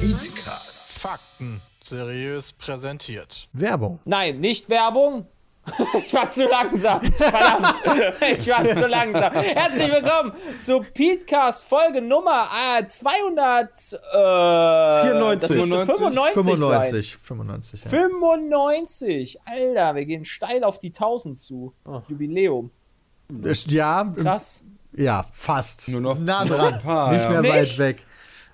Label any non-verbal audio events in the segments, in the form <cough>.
Petecast. Fakten seriös präsentiert. Werbung. Nein, nicht Werbung. <laughs> Ich war zu langsam. Verdammt. <laughs> Ich war zu langsam. Herzlich willkommen zu Petecast Folge Nummer äh, 200. Äh, das müsste 95, 95. 95, sein. ja. 95. Alter, wir gehen steil auf die 1000 zu. Jubiläum. Ist- Ja, Krass. ja, fast. Nur noch- nah dran. paar, Nicht ja. mehr Nicht? weit weg.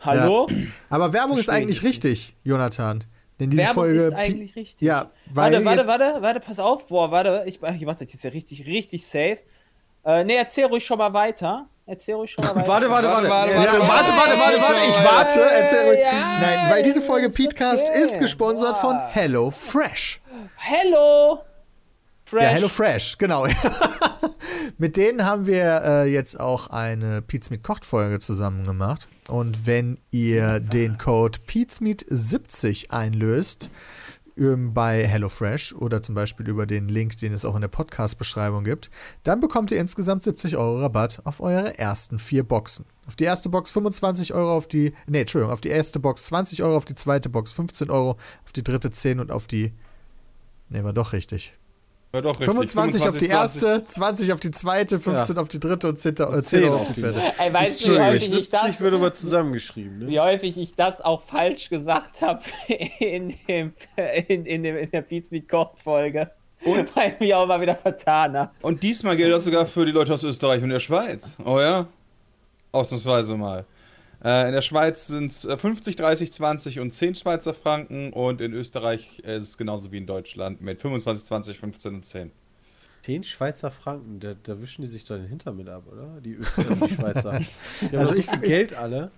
Hallo? Aber Werbung ist eigentlich ich nicht. richtig, Jonathan. Denn diese Werbung Folge. ist eigentlich richtig. Ja, weil. Warte, warte, warte, warte, pass auf. Boah, warte, ich, ich mach das jetzt ja richtig, richtig safe. Äh, ne, erzähl ruhig schon mal weiter. Erzähl ruhig schon mal <laughs> weiter. Warte, warte, warte. Warte, Ja, warte, warte, warte, warte, warte. Ich warte. Erzähl ruhig. ja, Nein, weil diese Folge Petecast okay. ist gesponsert von Boah. Hello Fresh. Hello! Fresh. Ja, Hello Fresh, genau. <laughs> mit denen haben wir äh, jetzt auch eine Pizmeet Kocht Folge zusammen gemacht. Und wenn ihr den Code Pizmeet70 einlöst ähm, bei HelloFresh oder zum Beispiel über den Link, den es auch in der Podcast-Beschreibung gibt, dann bekommt ihr insgesamt 70 Euro Rabatt auf eure ersten vier Boxen. Auf die erste Box 25 Euro, auf die, nee, Entschuldigung, auf die erste Box 20 Euro, auf die zweite Box 15 Euro, auf die dritte 10 und auf die, nee, war doch richtig. Ja, doch, richtig. 25, auf die 20. erste, 20 auf die zweite, 15 auf die dritte und 10, äh, 10 10 auf auf die vierte. Ey, weißt du, wie häufig ich 70 das, wird aber zusammengeschrieben. Ne? wie häufig ich das auch falsch gesagt habe in, dem, in, in, dem, in der Beats mit Koch Folge. Und weil ich mich auch mal wieder vertan habe. Und diesmal gilt das sogar für die Leute aus Österreich und der Schweiz. Oh ja? Ausnahmsweise mal. Äh, in der Schweiz sind es 50, 30, 20 und 10 Schweizer Franken und in Österreich ist es genauso wie in Deutschland mit 25, 20, 15 und 10. 10 Schweizer Franken, da, da wischen die sich doch den Hintern mit ab, oder? Die Österreicher, also die Schweizer. <laughs> Die Also ich- so viel ich- Geld alle.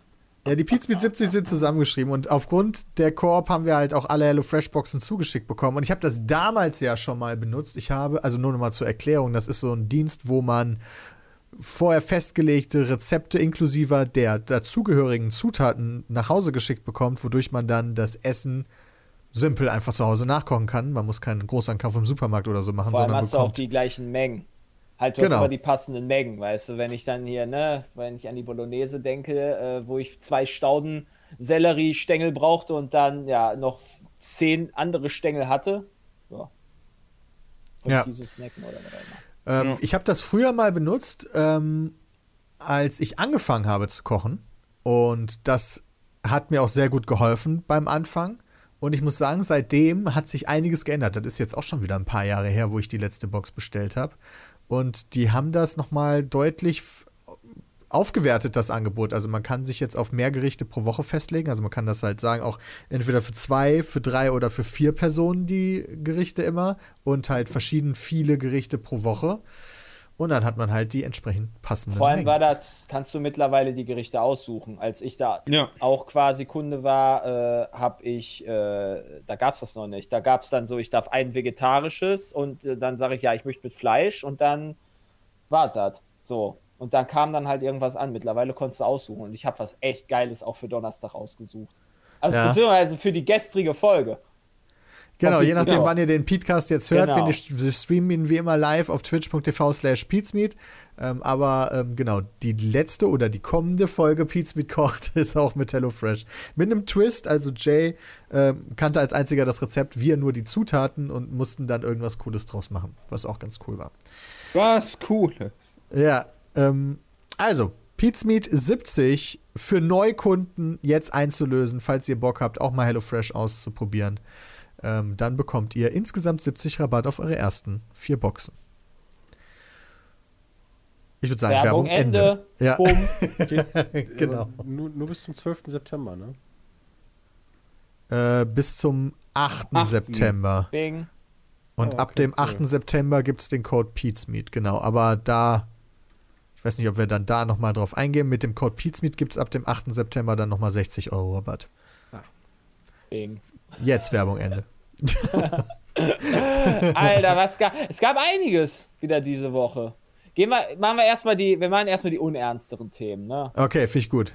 Ja, die Pizza mit 70 sind zusammengeschrieben und aufgrund der Koop haben wir halt auch alle HelloFresh-Boxen zugeschickt bekommen. Und ich habe das damals ja schon mal benutzt. Ich habe, also nur noch mal zur Erklärung, das ist so ein Dienst, wo man vorher festgelegte Rezepte inklusive der dazugehörigen Zutaten nach Hause geschickt bekommt, wodurch man dann das Essen simpel einfach zu Hause nachkochen kann. Man muss keinen Großankauf im Supermarkt oder so machen, Vor allem sondern hast du auch die gleichen Mengen. Halt, du Genau. hast aber die passenden Mengen, weißt du, wenn ich dann hier, ne, wenn ich an die Bolognese denke, äh, wo ich zwei Stauden Sellerie-Stängel brauchte und dann ja noch zehn andere Stängel hatte, ja. Konnte Ja. die so snacken oder was auch immer. Ähm, Ich habe das früher mal benutzt, ähm, als ich angefangen habe zu kochen. Und das hat mir auch sehr gut geholfen beim Anfang. Und ich muss sagen, seitdem hat sich einiges geändert. Das ist jetzt auch schon wieder ein paar Jahre her, wo ich die letzte Box bestellt habe. Und die haben das nochmal deutlich aufgewertet, das Angebot. Also man kann sich jetzt auf mehr Gerichte pro Woche festlegen. Also man kann das halt sagen, auch entweder für zwei, für drei oder für vier Personen die Gerichte immer. Und halt verschieden viele Gerichte pro Woche. Und dann hat man halt die entsprechend passenden. Vor allem Mengen. war das, kannst du mittlerweile die Gerichte aussuchen. Als ich da Ja. auch quasi Kunde war, äh, habe ich, äh, da gab es das noch nicht. Da gab es dann so, ich darf ein vegetarisches und äh, dann sage ich, ja, ich möchte mit Fleisch und dann war das. So. Und dann kam dann halt irgendwas an. Mittlerweile konntest du aussuchen. Und ich habe was echt Geiles auch für Donnerstag ausgesucht. Also Ja. beziehungsweise für die gestrige Folge. Genau, je nachdem, genau. wann ihr den Podcast jetzt hört, Genau. wir, streamen ihn wie immer live auf twitch.tv slash Pizmeet. Ähm, aber ähm, genau, die letzte oder die kommende Folge Pizmeet kocht <laughs> ist auch mit HelloFresh. Mit einem Twist, also Jay ähm, kannte als einziger das Rezept, wir nur die Zutaten und mussten dann irgendwas Cooles draus machen, was auch ganz cool war. Was cool. Ja, ähm, also, Pizmeet 70 für Neukunden jetzt einzulösen, falls ihr Bock habt, auch mal HelloFresh auszuprobieren. Ähm, dann bekommt ihr insgesamt 70 Rabatt auf eure ersten vier Boxen. Ich würde sagen, Werbung, Werbung, Ende. Ende. Ja, Bumm. <laughs> genau. Nur, nur bis zum 12. September, ne? Äh, bis zum 8. Achten. September. Bing. Und Oh, ab okay, dem 8. September gibt es den Code Pizmeet, genau. Aber da, ich weiß nicht, ob wir dann da nochmal drauf eingehen. Mit dem Code Pizmeet gibt es ab dem 8. September dann nochmal 60 Euro Rabatt. Bing. Jetzt Werbung Ende. <laughs> <laughs> Alter, was gab. Es gab einiges wieder diese Woche. Gehen wir, machen wir erstmal die, wir machen erstmal die unernsteren Themen, ne? Okay, finde ich gut.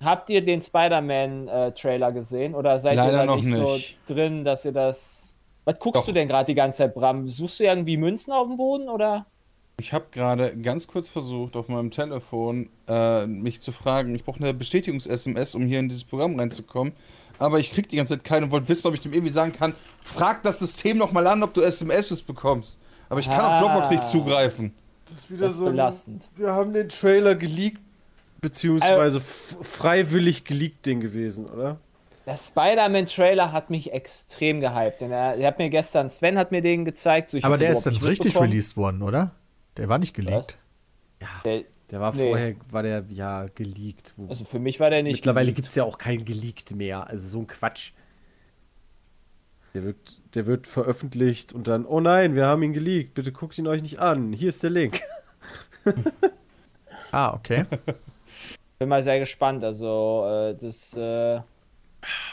Habt ihr den Spider-Man-Trailer gesehen? Oder seid Leider ihr da noch nicht, nicht. so drin, dass ihr das. Was guckst Doch. du denn gerade die ganze Zeit, Bram? Suchst du irgendwie Münzen auf dem Boden oder? Ich habe gerade ganz kurz versucht, auf meinem Telefon äh, mich zu fragen. Ich brauche eine Bestätigungs-SMS, um hier in dieses Programm reinzukommen. Aber ich krieg die ganze Zeit keine und wollte wissen, ob ich dem irgendwie sagen kann, frag das System nochmal an, ob du SMSs bekommst. Aber ich kann Ah. auf Dropbox nicht zugreifen. Das ist wieder Das ist belastend. wir haben den Trailer geleakt, beziehungsweise freiwillig geleakt Ding gewesen, oder? Der Spider-Man-Trailer hat mich extrem gehypt. Denn er, er hat mir gestern, Sven hat mir den gezeigt. So, ich Aber der den ist dann richtig released worden, oder? Der war nicht geleakt. Der, Der war Nee. vorher, war der ja geleakt. Wo also für mich war der nicht. Mittlerweile gibt es ja auch kein geleakt mehr. Also so ein Quatsch. Der wird, der wird veröffentlicht und dann, oh nein, wir haben ihn geleakt. Bitte guckt ihn euch nicht an. Hier ist der Link. <laughs> Ah, okay. Bin mal sehr gespannt. Also, äh, das äh,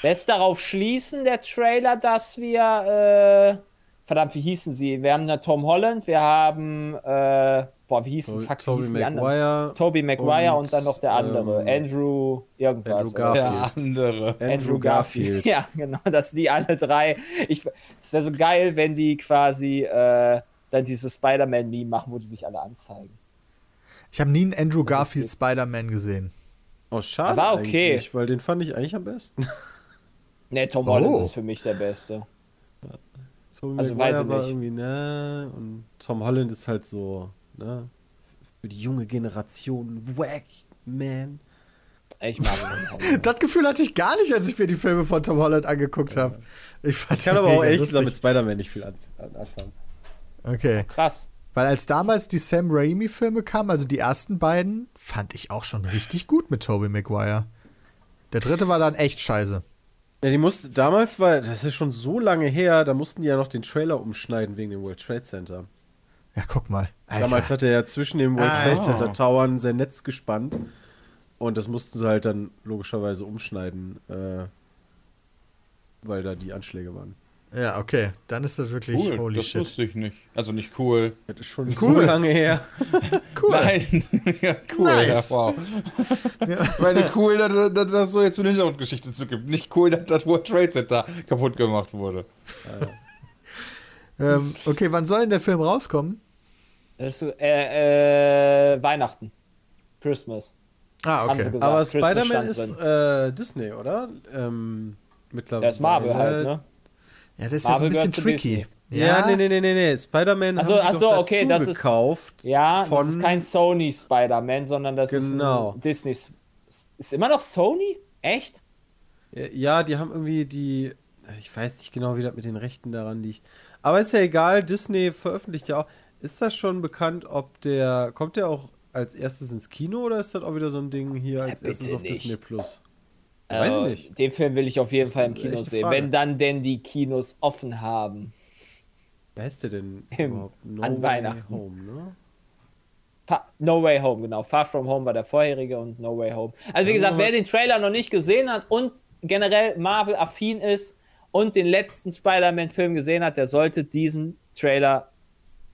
lässt darauf schließen, der Trailer, dass wir. Äh, verdammt, wie hießen sie? Wir haben da Tom Holland, wir haben. Äh, boah, wie hießen, fuck, wie Tobey hießen die anderen? Maguire, Toby Maguire und, und, dann noch der andere. ähm, Andrew, irgendwas. Andrew? Garfield. Der andere. Andrew Garfield. <laughs> Ja, genau, dass die alle drei. Ich, es wäre so geil, wenn die quasi äh, dann dieses Spider-Man-Meme machen, wo die sich alle anzeigen. Ich habe nie einen Andrew Garfield. Spider-Man gesehen. Oh, schade. war okay. eigentlich, Weil den fand ich eigentlich am besten. Ne, Tom Oh. Holland ist für mich der Beste. Tobey Also Maguire weiß ich war nicht. irgendwie, ne? Und Tom Holland ist halt so, ne? Für die junge Generation, wack, man. Ich mag ihn. Tom Holland. <laughs> Das Gefühl hatte ich gar nicht, als ich mir die Filme von Tom Holland angeguckt habe. Ich fand Ich kann aber auch ehrlich gesagt mit. Spider-Man nicht viel an, an, anfangen. Okay. Krass. Weil als damals die Sam Raimi-Filme kamen, also die ersten beiden, fand ich auch schon richtig gut mit Tobey Maguire. Der dritte war dann echt scheiße. Ja, die musste, damals war, das ist schon so lange her, da mussten die ja noch den Trailer umschneiden wegen dem World Trade Center. Ja, guck mal. Alter. Damals hat er ja zwischen den World Ah. Trade Center Towern sein Netz gespannt. Und das mussten sie halt dann logischerweise umschneiden, äh, weil da die Anschläge waren. Ja, okay. Dann ist das wirklich Cool, holy das shit. wusste ich nicht. Also nicht cool. Das ist schon Cool. so lange her. <laughs> Cool. Nein. <laughs> ja, cool. Nice. Ja, wow. Ich meine, cool, dass, dass, es so jetzt eine Hintergrundgeschichte zu gibt. Nicht cool, dass das World Trade Center kaputt gemacht wurde. <laughs> Ähm, okay, wann soll denn der Film rauskommen? Das ist äh, äh, Weihnachten. Christmas. Ah, okay. Aber Spider-Man ist äh, Disney, oder? Ähm, mittlerweile. Der ist Marvel halt, ne? Ja, das ist ja so Marvel ein bisschen tricky. Disney. Ja, nee, nee, nee, nee, nee. Spider-Man Ach so, haben die ach so, doch okay, dazu das ist- gekauft. Ja, von, das ist kein Sony Spider-Man, sondern das Genau. ist Disney. Ist immer noch Sony? Echt? Ja, die haben irgendwie die. Ich weiß nicht genau, wie das mit den Rechten daran liegt. Aber ist ja egal, Disney veröffentlicht ja auch. Ist das schon bekannt, ob der. Kommt der auch als erstes ins Kino oder ist das auch wieder so ein Ding hier als Ja, erstes auf nicht. Disney Plus? Weiß ich Äh, nicht. Den Film will ich auf jeden Das Fall im Kino sehen. Frage. Wenn dann denn die Kinos offen haben. Wer der denn Im- überhaupt? No an Way Weihnachten. Home, ne? No Way Home, genau. Far From Home war der vorherige und No Way Home. Also wie gesagt, wer den Trailer noch nicht gesehen hat und generell Marvel-affin ist und den letzten Spider-Man-Film gesehen hat, der sollte diesen Trailer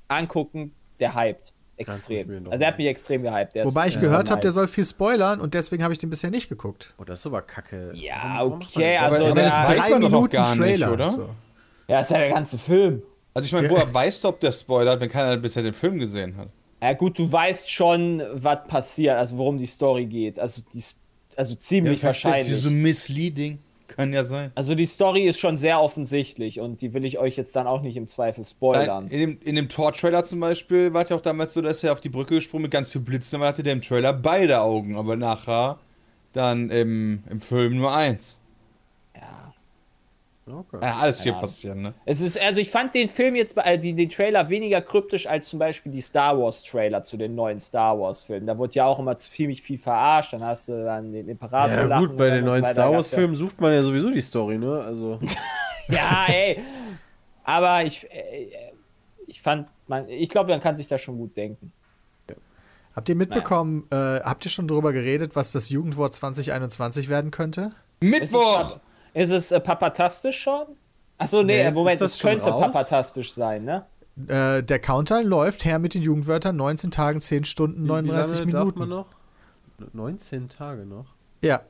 angucken. Der hypt. Extrem. Also der hat mich extrem gehypt. Der Wobei ist, ich äh, gehört habe, nice. der soll viel spoilern und deswegen habe ich den bisher nicht geguckt. Oh, das ist aber kacke. Ja, okay, also aber der- das man doch noch gar nicht, oder? So. Ja, ist ja der ganze Film. Also ich meine, woher weißt du, ob der spoilert, wenn keiner bisher den Film gesehen hat? Ja gut, du weißt schon, was passiert, also worum die Story geht. Also, die, also ziemlich wahrscheinlich. So misleading. Kann ja sein. Also die Story ist schon sehr offensichtlich und die will ich euch jetzt dann auch nicht im Zweifel spoilern. In dem, in dem Tor-Trailer zum Beispiel war es ja auch damals so, dass er auf die Brücke gesprungen mit ganz viel Blitzen, aber hatte der im Trailer beide Augen, aber nachher dann im, im Film nur eins. Ja. Okay. Ja, alles hier Ja. passieren, ne? Es ist, also ich fand den Film jetzt, äh, die, den Trailer weniger kryptisch als zum Beispiel die Star Wars Trailer zu den neuen Star Wars Filmen. Da wurde ja auch immer ziemlich viel verarscht, dann hast du dann den Imperator Ja, lachen gut, bei den neuen. Star Gab's Wars-Filmen sucht man ja sowieso die Story, ne? Also. Ja, <laughs> ja ey. Aber ich, äh, ich fand, man, ich glaube, man kann sich da schon gut denken. Habt ihr mitbekommen, äh, habt ihr schon darüber geredet, was das Jugendwort 2021 werden könnte? Mittwoch! Ist es äh, papatastisch schon? Achso, nee, Nee, Moment, das schon könnte raus? papatastisch sein, ne? Äh, der Countdown läuft her mit den Jugendwörtern 19 Tagen, 10 Stunden, Wie- 39 wie lange Minuten. Darf man noch? 19 Tage noch. Ja.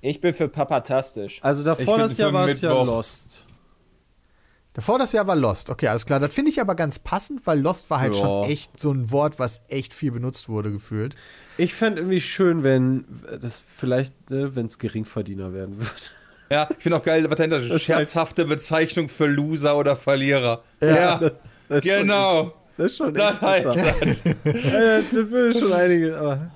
Ich bin für papatastisch. Also davor das Jahr war es ja. Lost. Davor das Jahr war Lost. Okay, alles klar. Das finde ich aber ganz passend, weil Lost war halt Ja. schon echt so ein Wort, was echt viel benutzt wurde, gefühlt. Ich fände irgendwie schön, wenn das vielleicht, ne, wenn es Geringverdiener werden <laughs> würde. Ja, ich finde auch geil, was dahinter. Scherzhafte Bezeichnung für Loser oder Verlierer. Ja, das, das ist schon genau. echt- Das ist schon Das echt heißt das. Ja, das will schon einige, aber.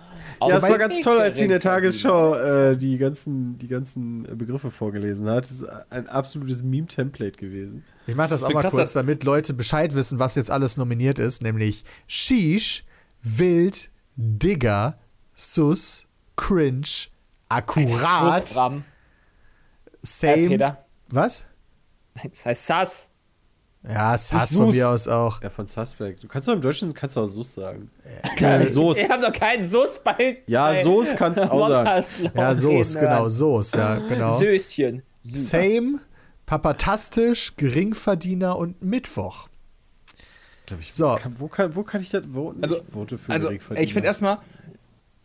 Ja, es war ganz toll, als sie in der Tagesschau äh, die, ganzen, die ganzen Begriffe vorgelesen hat. Das ist ein absolutes Meme-Template gewesen. Ich mache das auch bin mal krass, kurz, damit Leute Bescheid wissen, was jetzt alles nominiert ist, nämlich Sheesh, Wild, Digger, Sus, Cringe, Akkurat. Same. Peter. Was? Das heißt Sass. Ja, Sass von mir aus auch. Ja, von Suspect. Du kannst doch im Deutschen kannst du auch Sus sagen. Geil. Äh, Soße. Wir haben doch keinen Sus bei. Ja, Soße kannst du auch sagen. Ja, Soße, genau. Soße, ja, genau. Söschen. Same, Papatastisch, Geringverdiener und Mittwoch. Ich, So. Kann, wo, kann, wo kann ich das voten? Also, ich vote für Also, Geringverdiener. ich finde erstmal,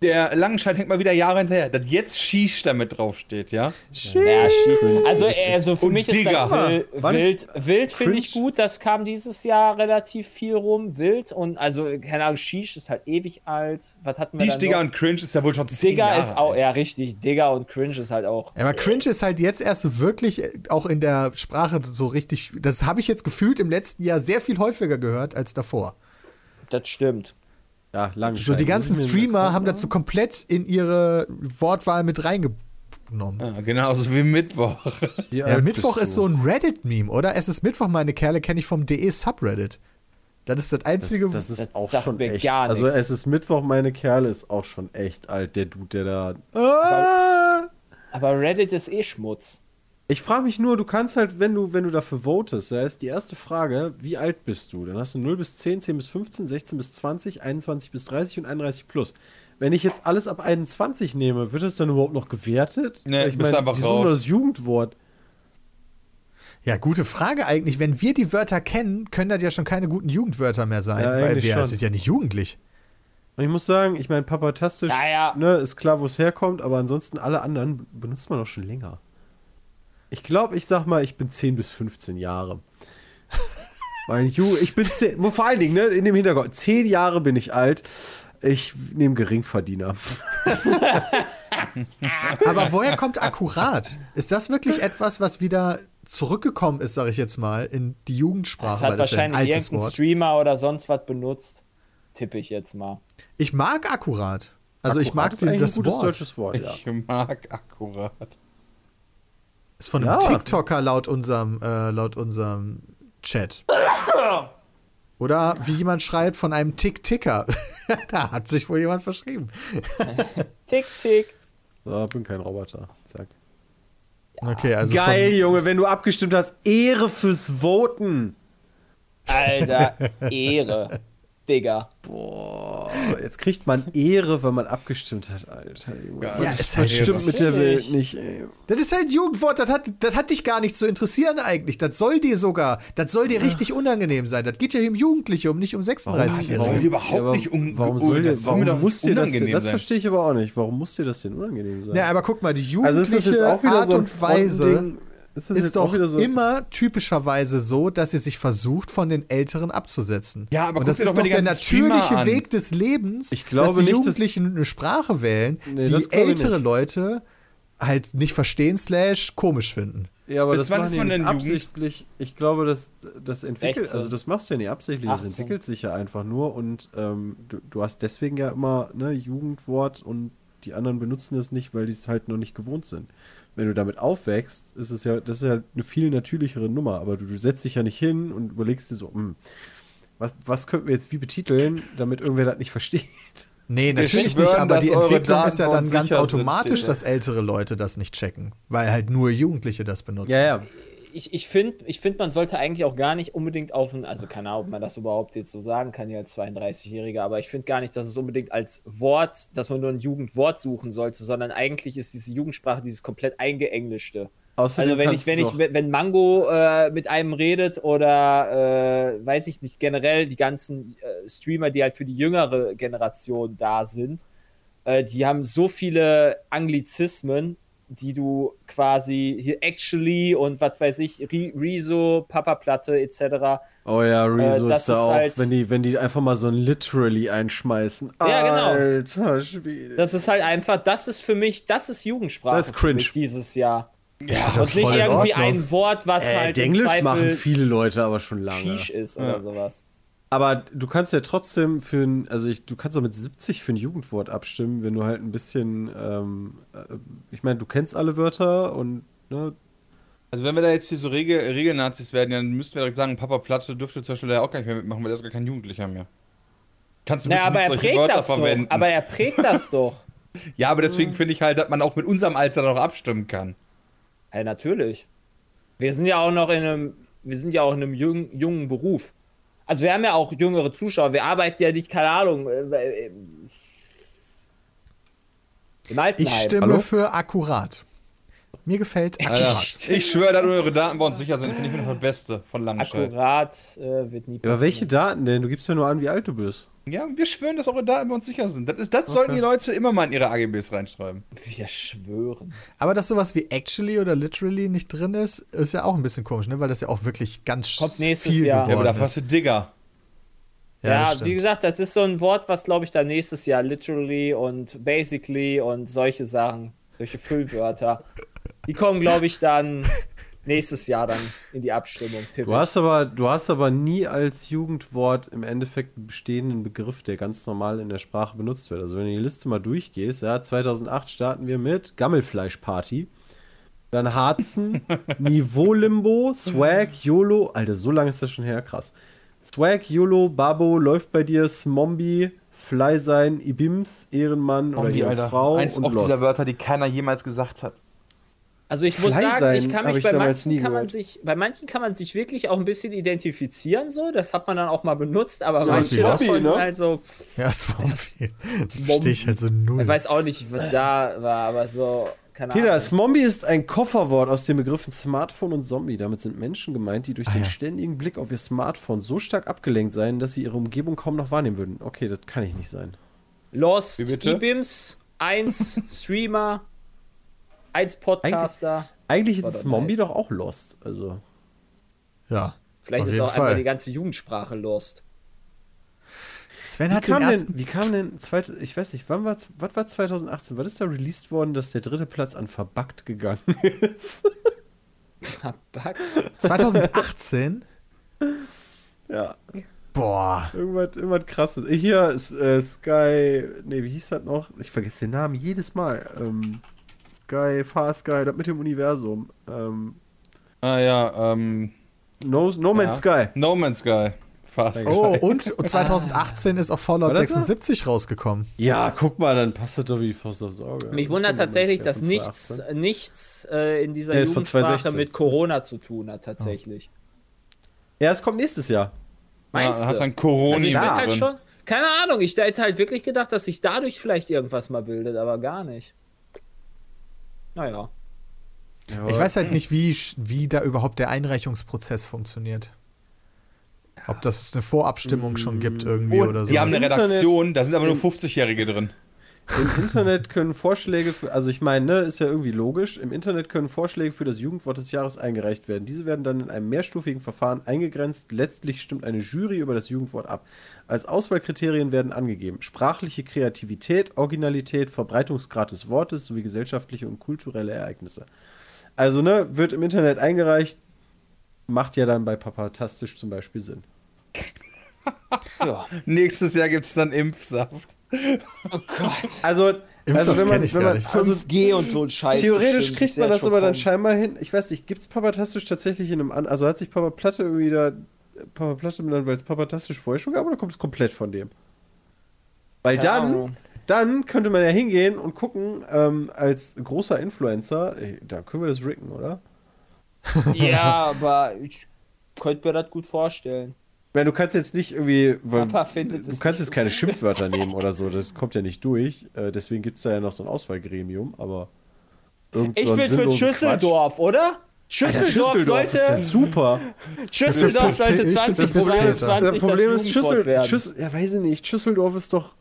der Langenscheid hängt mal wieder Jahre hinterher, dass jetzt Shish damit draufsteht, ja? Ja, schief. Also, also für Und mich ist Digger. das Wild, Wild, Wild finde ich gut. Das kam dieses Jahr relativ viel rum. Wild und also, keine Ahnung, Shish ist halt ewig alt. Was hatten wir Shish, noch? und Cringe ist ja wohl schon zehn Digger Jahre ist auch, alt. ja richtig, Digger und Cringe ist halt auch. Ja, aber Cringe ist halt jetzt erst so wirklich äh, auch in der Sprache so richtig. Das habe ich jetzt gefühlt im letzten Jahr sehr viel häufiger gehört als davor. Das stimmt. Ja, lang. So die ganzen Streamer haben dazu komplett in ihre Wortwahl mit reingenommen. Ja, genauso wie Mittwoch. Ja, Mittwoch ist so ein Reddit-Meme, oder? Es ist Mittwoch, meine Kerle, kenne ich vom DE Subreddit. Das ist das Das, einzige. das ist Das auch schon echt. gar Also nix. es ist Mittwoch, meine Kerle ist auch schon echt alt, der Dude, der da. Ah! Aber Reddit ist eh Schmutz. Ich frage mich nur, du kannst halt, wenn du, wenn du dafür votest, da ist die erste Frage, wie alt bist du? Dann hast du 0 bis 10, 10 bis 15, 16 bis 20, 21 bis 30 und 31 plus. Wenn ich jetzt alles ab 21 nehme, wird es dann überhaupt noch gewertet? Nee, ich bist einfach die raus. das Jugendwort. ja, gute Frage eigentlich. Wenn wir die Wörter kennen, können das ja schon keine guten Jugendwörter mehr sein, Ja, weil wir schon. sind ja nicht jugendlich. Und ich muss sagen, ich meine, papatastisch, Ja, ja. ne, ist klar, wo es herkommt, aber ansonsten alle anderen benutzt man auch schon länger. Ich glaube, ich sag mal, ich bin 10 bis 15 Jahre. Weil Ju, ich bin 10, vor allen Dingen, ne, in dem Hintergrund, 10 Jahre bin ich alt. Ich nehme Geringverdiener. <laughs> Aber woher kommt akkurat? Ist das wirklich etwas, was wieder zurückgekommen ist, sage ich jetzt mal, in die Jugendsprache? Das hat weil das ja wahrscheinlich altes irgendein Wort. Streamer oder sonst was benutzt. Tippe ich jetzt mal. Ich mag akkurat. Also ich mag Akkurat ist den, das ein gutes Wort. deutsches Wort, ja. Ich mag akkurat. Ist von einem Ja. TikToker laut unserem, äh, laut unserem Chat. Oder wie jemand schreibt, von einem Tick-Ticker. <laughs> da hat sich wohl jemand verschrieben. <laughs> Tick, tick. So, bin kein Roboter. Zack. Okay, also Geil, von, Junge, wenn du abgestimmt hast. Ehre fürs Voten. Alter, <laughs> Ehre. Digga. Boah, jetzt kriegt man Ehre, wenn man abgestimmt hat, Alter. Junge. Ja, ja, das ist halt stimmt mit der. Welt nicht, ey. Das ist halt ein Jugendwort, das hat, das hat dich gar nicht zu interessieren eigentlich. Das soll dir sogar, das soll dir richtig unangenehm sein. Das geht ja hier um Jugendliche, um nicht um 36 Warum? Jahre. dir überhaupt aber nicht un- warum soll dir, das soll warum doch muss dir das denn, unangenehm das verstehe ich aber auch nicht. Warum muss dir das denn unangenehm sein? Ja, aber guck mal, die also ist das jugendliche jetzt auch wieder Art so ein und Weise Frontending? Ist, das ist doch so immer typischerweise so, dass sie sich versucht, von den Älteren abzusetzen. Ja, aber und guck das ist doch mal doch der natürliche. Weg des Lebens, Ich glaube dass die nicht, dass- Jugendlichen eine Sprache wählen, Nee, die das ältere. Leute halt nicht verstehen slash komisch finden. Ja, aber Bis das wann ist man nicht denn Jugend? absichtlich. Ich glaube, das, das entwickelt, 16. also das machst du ja nicht absichtlich, das 18. entwickelt sich ja einfach nur und ähm, du, du hast deswegen ja immer ne, Jugendwort und die anderen benutzen es nicht, weil die es halt noch nicht gewohnt sind. Wenn du damit aufwächst, ist es ja, das ist ja eine viel natürlichere Nummer, aber du, du setzt dich ja nicht hin und überlegst dir so, hm, was, was könnten wir jetzt wie betiteln, damit irgendwer das nicht versteht. Nee, natürlich schwören, nicht, aber die Entwicklung ist ja dann ganz automatisch, dass ältere Leute das nicht checken, weil halt nur Jugendliche das benutzen. ja. Ich, ich finde, ich find, man sollte eigentlich auch gar nicht unbedingt auf ein, also keine Ahnung, ob man das überhaupt jetzt so sagen kann, hier als 32-Jähriger, aber ich finde gar nicht, dass es unbedingt als Wort, dass man nur ein Jugendwort suchen sollte, sondern eigentlich ist diese Jugendsprache dieses komplett eingeenglischte. Außerdem Also wenn ich, wenn ich, wenn Mango äh, mit einem redet oder äh, weiß ich nicht, generell die ganzen äh, Streamer, die halt für die jüngere Generation da sind, äh, die haben so viele Anglizismen, die du quasi hier actually und was weiß ich, Re Rezo, Papa Platte etc. Oh ja, Rezo Äh, das ist da ist auch, halt- wenn die, wenn die einfach mal so ein Literally einschmeißen. Ja, genau. Alter Schwede. Das ist halt einfach, das ist für mich, das ist Jugendsprache Das ist cringe. dieses Jahr. Ja, Und nicht irgendwie ein Wort, was äh, halt im Englisch machen viele Leute aber schon lange. Quiche ist oder sowas. Aber du kannst ja trotzdem für ein, also ich, du kannst auch mit 70 für ein Jugendwort abstimmen, wenn du halt ein bisschen, ähm, äh, ich meine, du kennst alle Wörter und, ne, Also wenn wir da jetzt hier so Regel, Regelnazis werden, dann müssten wir direkt sagen, Papa Platte dürfte zum Beispiel da auch gar nicht mehr mitmachen, weil er ist gar kein Jugendlicher mehr. Kannst du Na, bitte aber nicht er solche prägt Wörter das doch. verwenden? Aber er prägt das <laughs> doch. ja, aber deswegen finde ich halt, dass man auch mit unserem Alter noch abstimmen kann. Ja, natürlich. Wir sind ja auch noch in einem, wir sind ja auch in einem jungen, jungen Beruf. Also wir haben ja auch jüngere Zuschauer. Wir arbeiten ja nicht, keine Ahnung, äh, äh, im Altenheim. Ich stimme Hallo? für akkurat. Mir gefällt Alter, ich schwöre, dass eure Daten bei uns sicher sind, finde ich mir noch das Beste von Langenscheid. Akkurat äh, wird nie aber welche Daten denn? Du gibst ja nur an, wie alt du bist. Ja, wir schwören, dass eure Daten bei uns sicher sind. Das, ist, das sollten die Leute immer mal in ihre AGBs reinschreiben. Wir schwören. Aber dass sowas wie actually oder literally nicht drin ist, ist ja auch ein bisschen komisch, ne? weil das ja auch wirklich ganz Kommt nächstes viel Jahr. Ja, aber geworden da hast ist. du Digger. Ja, das wie gesagt, das ist so ein Wort, was glaube ich da nächstes Jahr literally und basically und solche Sachen, solche Füllwörter, die kommen glaube ich dann nächstes Jahr dann in die Abstimmung. tippe Du hast aber, du hast aber nie als Jugendwort im Endeffekt einen bestehenden Begriff, der ganz normal in der Sprache benutzt wird. Also wenn du die Liste mal durchgehst, ja, 2008 starten wir mit Gammelfleischparty, dann Harzen, <laughs> Niveau-Limbo, Swag, YOLO, Alter, so lange ist das schon her, krass. Swag, YOLO, Babo, läuft bei dir, Smombi, Fly sein, Ibims, Ehrenmann oder Ehrenfrau Eins und auch Lost. dieser Wörter, die keiner jemals gesagt hat. Also ich muss sagen, sein ich kann mich ich bei manchen nie kann man gehört. sich, bei manchen kann man sich wirklich auch ein bisschen identifizieren, so. Das hat man dann auch mal benutzt, aber So manche davon ne? halt so, Ja, Swampi. Das verstehe ich halt so null. ich weiß auch nicht, was da war, aber so, keine Peter, Ahnung. Smombi ist ein Kofferwort aus den Begriffen Smartphone und Zombie. Damit sind Menschen gemeint, die durch den ständigen Blick auf ihr Smartphone so stark abgelenkt seien, dass sie ihre Umgebung kaum noch wahrnehmen würden. Okay, das kann ich nicht sein. Lost? Ibims, 1 <laughs> Streamer, 1 Podcaster. Eigentlich War ist Zombie nice. doch auch Lost. Also. ja. Vielleicht auf ist jeden auch einfach Fall. die ganze Jugendsprache Lost. Sven Wie hat den kam, ersten. denn, wie kam denn, zweit, ich weiß nicht, wann war, was war 2018? Was ist da released worden, dass der dritte Platz an Verbuggt gegangen <laughs> ist? Verpackt. 2018? ja, Boah. irgendwas, irgendwas krasses. Hier ist äh, Sky, nee, wie hieß das noch? Ich vergesse den Namen jedes Mal. Ähm, Sky, Far Sky, das mit dem Universum. Ähm, Ah ja, ähm. no, no Man's Sky. No Man's Sky. Fast. Oh, und 2018 <laughs> ist auch Fallout War das da? 76 rausgekommen. Ja, guck mal, dann passt das doch wie die Faust aufs Auge. Mich wundert tatsächlich, dass nichts, 2018? nichts äh, in dieser Nee, Jugendsprache 2016. mit Corona zu tun hat, tatsächlich. Ja, es kommt nächstes Jahr. Meinst ja, du? hast du ein Corona Also ich Ja, bin halt schon, keine Ahnung, ich hätte halt wirklich gedacht, dass sich dadurch vielleicht irgendwas mal bildet, aber gar nicht. Naja. Ich weiß halt nicht, wie, wie da überhaupt der Einreichungsprozess funktioniert. Ob das eine Vorabstimmung schon gibt irgendwie Und oder so. die haben eine Redaktion, da sind aber nur 50-Jährige drin. Im Internet können Vorschläge für, also ich meine, ne, ist ja irgendwie logisch, im Internet können Vorschläge für das Jugendwort des Jahres eingereicht werden. Diese werden dann in einem mehrstufigen Verfahren eingegrenzt. Letztlich stimmt eine Jury über das Jugendwort ab. Als Auswahlkriterien werden angegeben sprachliche Kreativität, Originalität, Verbreitungsgrad des Wortes sowie gesellschaftliche und kulturelle Ereignisse. Also, ne, wird im Internet eingereicht, macht ja dann bei Papatastisch zum Beispiel Sinn. <laughs> Ja. Nächstes Jahr gibt es dann Impfsaft. Oh Gott. Also, also wenn man, wenn man nicht. also 5G und so ein Scheiß. Theoretisch kriegt man das aber dann kommen. scheinbar hin. Ich weiß nicht, gibt es Papatastisch tatsächlich in einem an Also hat sich Papa Platte irgendwie da Papa Platte benannt, weil es Papatastisch vorher schon gab oder kommt es komplett von dem? Weil Keine dann, Ahnung. dann könnte man ja hingehen und gucken, ähm, als großer Influencer, ey, da können wir das ricken, oder? Ja, <laughs> aber ich könnte mir das gut vorstellen. Ich meine, du kannst jetzt nicht irgendwie, weil, Papa findet du es kannst jetzt keine Schimpfwörter <laughs> nehmen oder so, das kommt ja nicht durch. Äh, deswegen gibt es da ja noch so ein Auswahlgremium, aber Ich so bin für Schüsseldorf, oder? Quatsch. Alter, Schüsseldorf, ist ja sollte, super. <laughs> Schüsseldorf sollte für- ich bin für 2022 Das Problem das ist, Schüssel, werden. Schüssel, ja, weiß ich nicht, Schüsseldorf ist doch.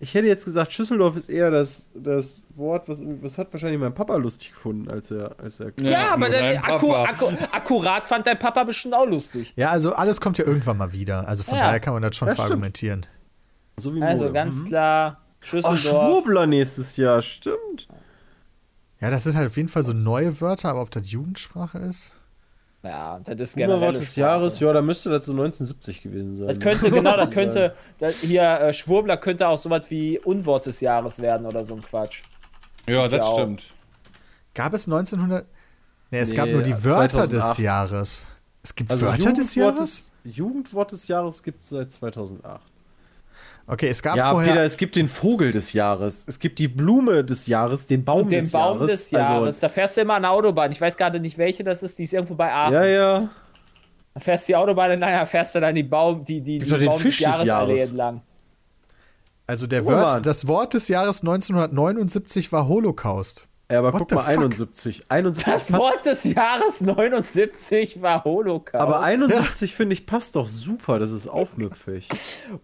Ich hätte jetzt gesagt, Schüsseldorf ist eher das, das Wort, was, was hat wahrscheinlich mein Papa lustig gefunden, als er. Als er Ja, aber nur der, akku, akku, akkurat fand dein Papa bestimmt auch lustig. Ja, also alles kommt ja irgendwann mal wieder. Also von Ja. daher kann man das schon Ja, stimmt. verargumentieren. so wie Also Mode. ganz Mhm. klar, Oh, Schüsseldorf. Schwurbler nächstes Jahr, stimmt. Ja, das sind halt auf jeden Fall so neue Wörter, aber ob das Jugendsprache ist? Ja, das ist Generell generell. des Jahres, ja, da müsste das so 1970 gewesen sein. Das könnte, genau, das <laughs> könnte, das hier, äh, Schwurbler könnte auch sowas wie Unwort des Jahres werden oder so ein Quatsch. Ja, das Ja, auch. stimmt. Gab es 1900? Nee, es Nee, gab nur die Wörter 2008. des Jahres. Es gibt also Wörter des Jugendwort Jahres? des, Jugendwort des Jahres gibt es seit 2008. Okay, es gab Ja, vorher. Peter, es gibt den Vogel des Jahres. Es gibt die Blume des Jahres, den Baum Und den des Baum Jahres. des Jahres. da fährst du immer an der Autobahn. Ich weiß gerade nicht, welche das ist. Die ist irgendwo bei Aachen. Also, ja, ja. Da fährst die Autobahn entlang, fährst du dann die Baum, die, die, Gibt die den Baum Fisch des Jahresallee Jahres. entlang. also der Wort, an. das Wort des Jahres 1979 war Holocaust. Ja, aber What guck mal, fuck? 71. 71 Das passt, Wort des Jahres 79 war Holocaust. aber <laughs> 71, finde ich, passt doch super. Das ist aufmüpfig.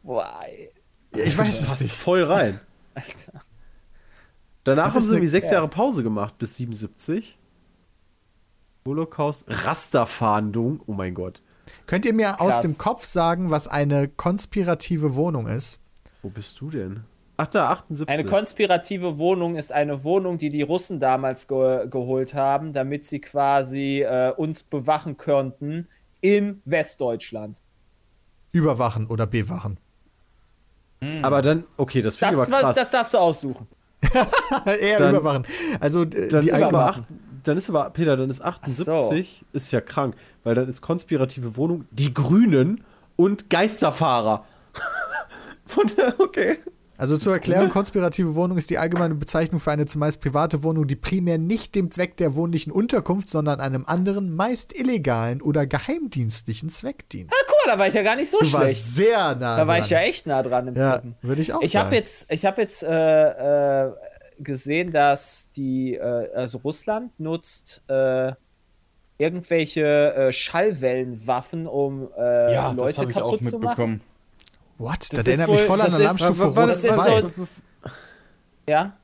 Boah, ey. Ja, ich weiß es nicht. voll rein. <laughs> Alter. Danach haben sie irgendwie sechs ja. Jahre Pause gemacht, bis 77. Holocaust, Rasterfahndung, oh mein Gott. Könnt ihr mir aus Krass. dem Kopf sagen, was eine konspirative Wohnung ist? Wo bist du denn? Ach da, 78. Eine konspirative Wohnung ist eine Wohnung, die die Russen damals ge geholt haben, damit sie quasi äh, uns bewachen könnten in Westdeutschland. Überwachen oder bewachen? Aber dann, okay, das finde Das, ich aber krass. was, das darfst du aussuchen. <laughs> Eher Dann- überwachen. Also äh, dann, die ist aber acht, dann ist aber, Peter, dann ist 78, ist ja krank, weil dann ist konspirative Wohnung die Grünen und Geisterfahrer. <laughs> Von der, okay. Also zur Erklärung, konspirative Wohnung ist die allgemeine Bezeichnung für eine zumeist private Wohnung, die primär nicht dem Zweck der wohnlichen Unterkunft, sondern einem anderen, meist illegalen oder geheimdienstlichen Zweck dient. Ah, guck mal, da war ich ja gar nicht so Du schlecht. warst sehr nah Da war dran. ich ja echt nah dran im Ja, Tippen. würde ich auch Ich sagen. habe jetzt, ich hab jetzt äh, äh, gesehen, dass die, äh, also Russland nutzt äh, irgendwelche äh, Schallwellenwaffen, um äh, Ja, das Leute habe ich auch kaputt zu machen. What? Das, Das erinnert mich wohl- voll an Alarmstufe Rot das ist 2. so- Be- Ja,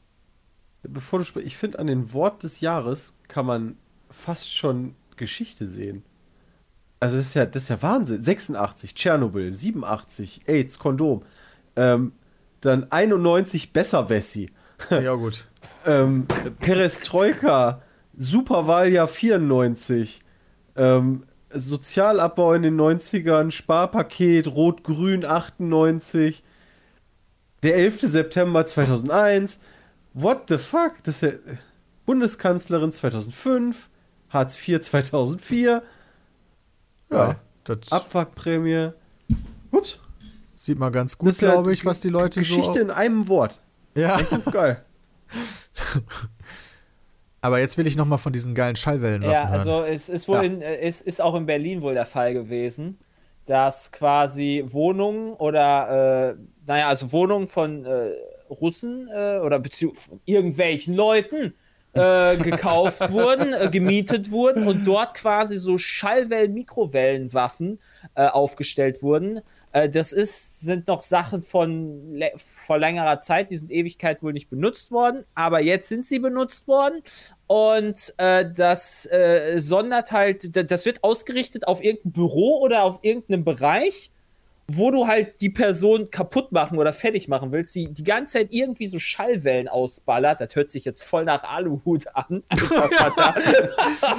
Bevor du sprichst, ich finde, an den Wort des Jahres kann man fast schon Geschichte sehen. Also das ist ja, das ist ja Wahnsinn. 86, Tschernobyl, 87, AIDS, Kondom. Ähm, dann 91, Besserwessi. Ja, gut. <laughs> Ähm, Perestroika, Superwahljahr 94. Ähm, Sozialabbau in den 90ern, Sparpaket, Rot-Grün 98. Der 11. September 2001. What the fuck? Das ist ja Bundeskanzlerin 2005. Hartz IV 2004. Ja, das Abfuckprämie. Ups. sieht man ganz gut, ja glaube ich, was die Leute Geschichte so. in einem Wort. Ja, Ganz geil. <laughs> aber jetzt will ich noch mal von diesen geilen Schallwellenwaffen ja, hören. also es ist wohl Ja. in, äh, es ist auch in Berlin wohl der Fall gewesen, dass quasi Wohnungen oder äh, naja, also Wohnungen von äh, Russen äh, oder beziehungsweise von irgendwelchen Leuten äh, <laughs> gekauft wurden, äh, gemietet wurden und dort quasi so Schallwellen-Mikrowellenwaffen aufgestellt wurden. Äh, das ist, sind noch Sachen von vor längerer Zeit, die sind Ewigkeit wohl nicht benutzt worden, aber jetzt sind sie benutzt worden. Und äh, das äh, sondert halt, das wird ausgerichtet auf irgendein Büro oder auf irgendeinen Bereich, wo du halt die Person kaputt machen oder fertig machen willst, die die ganze Zeit irgendwie so Schallwellen ausballert. Das hört sich jetzt voll nach Aluhut an. <laughs> Alter.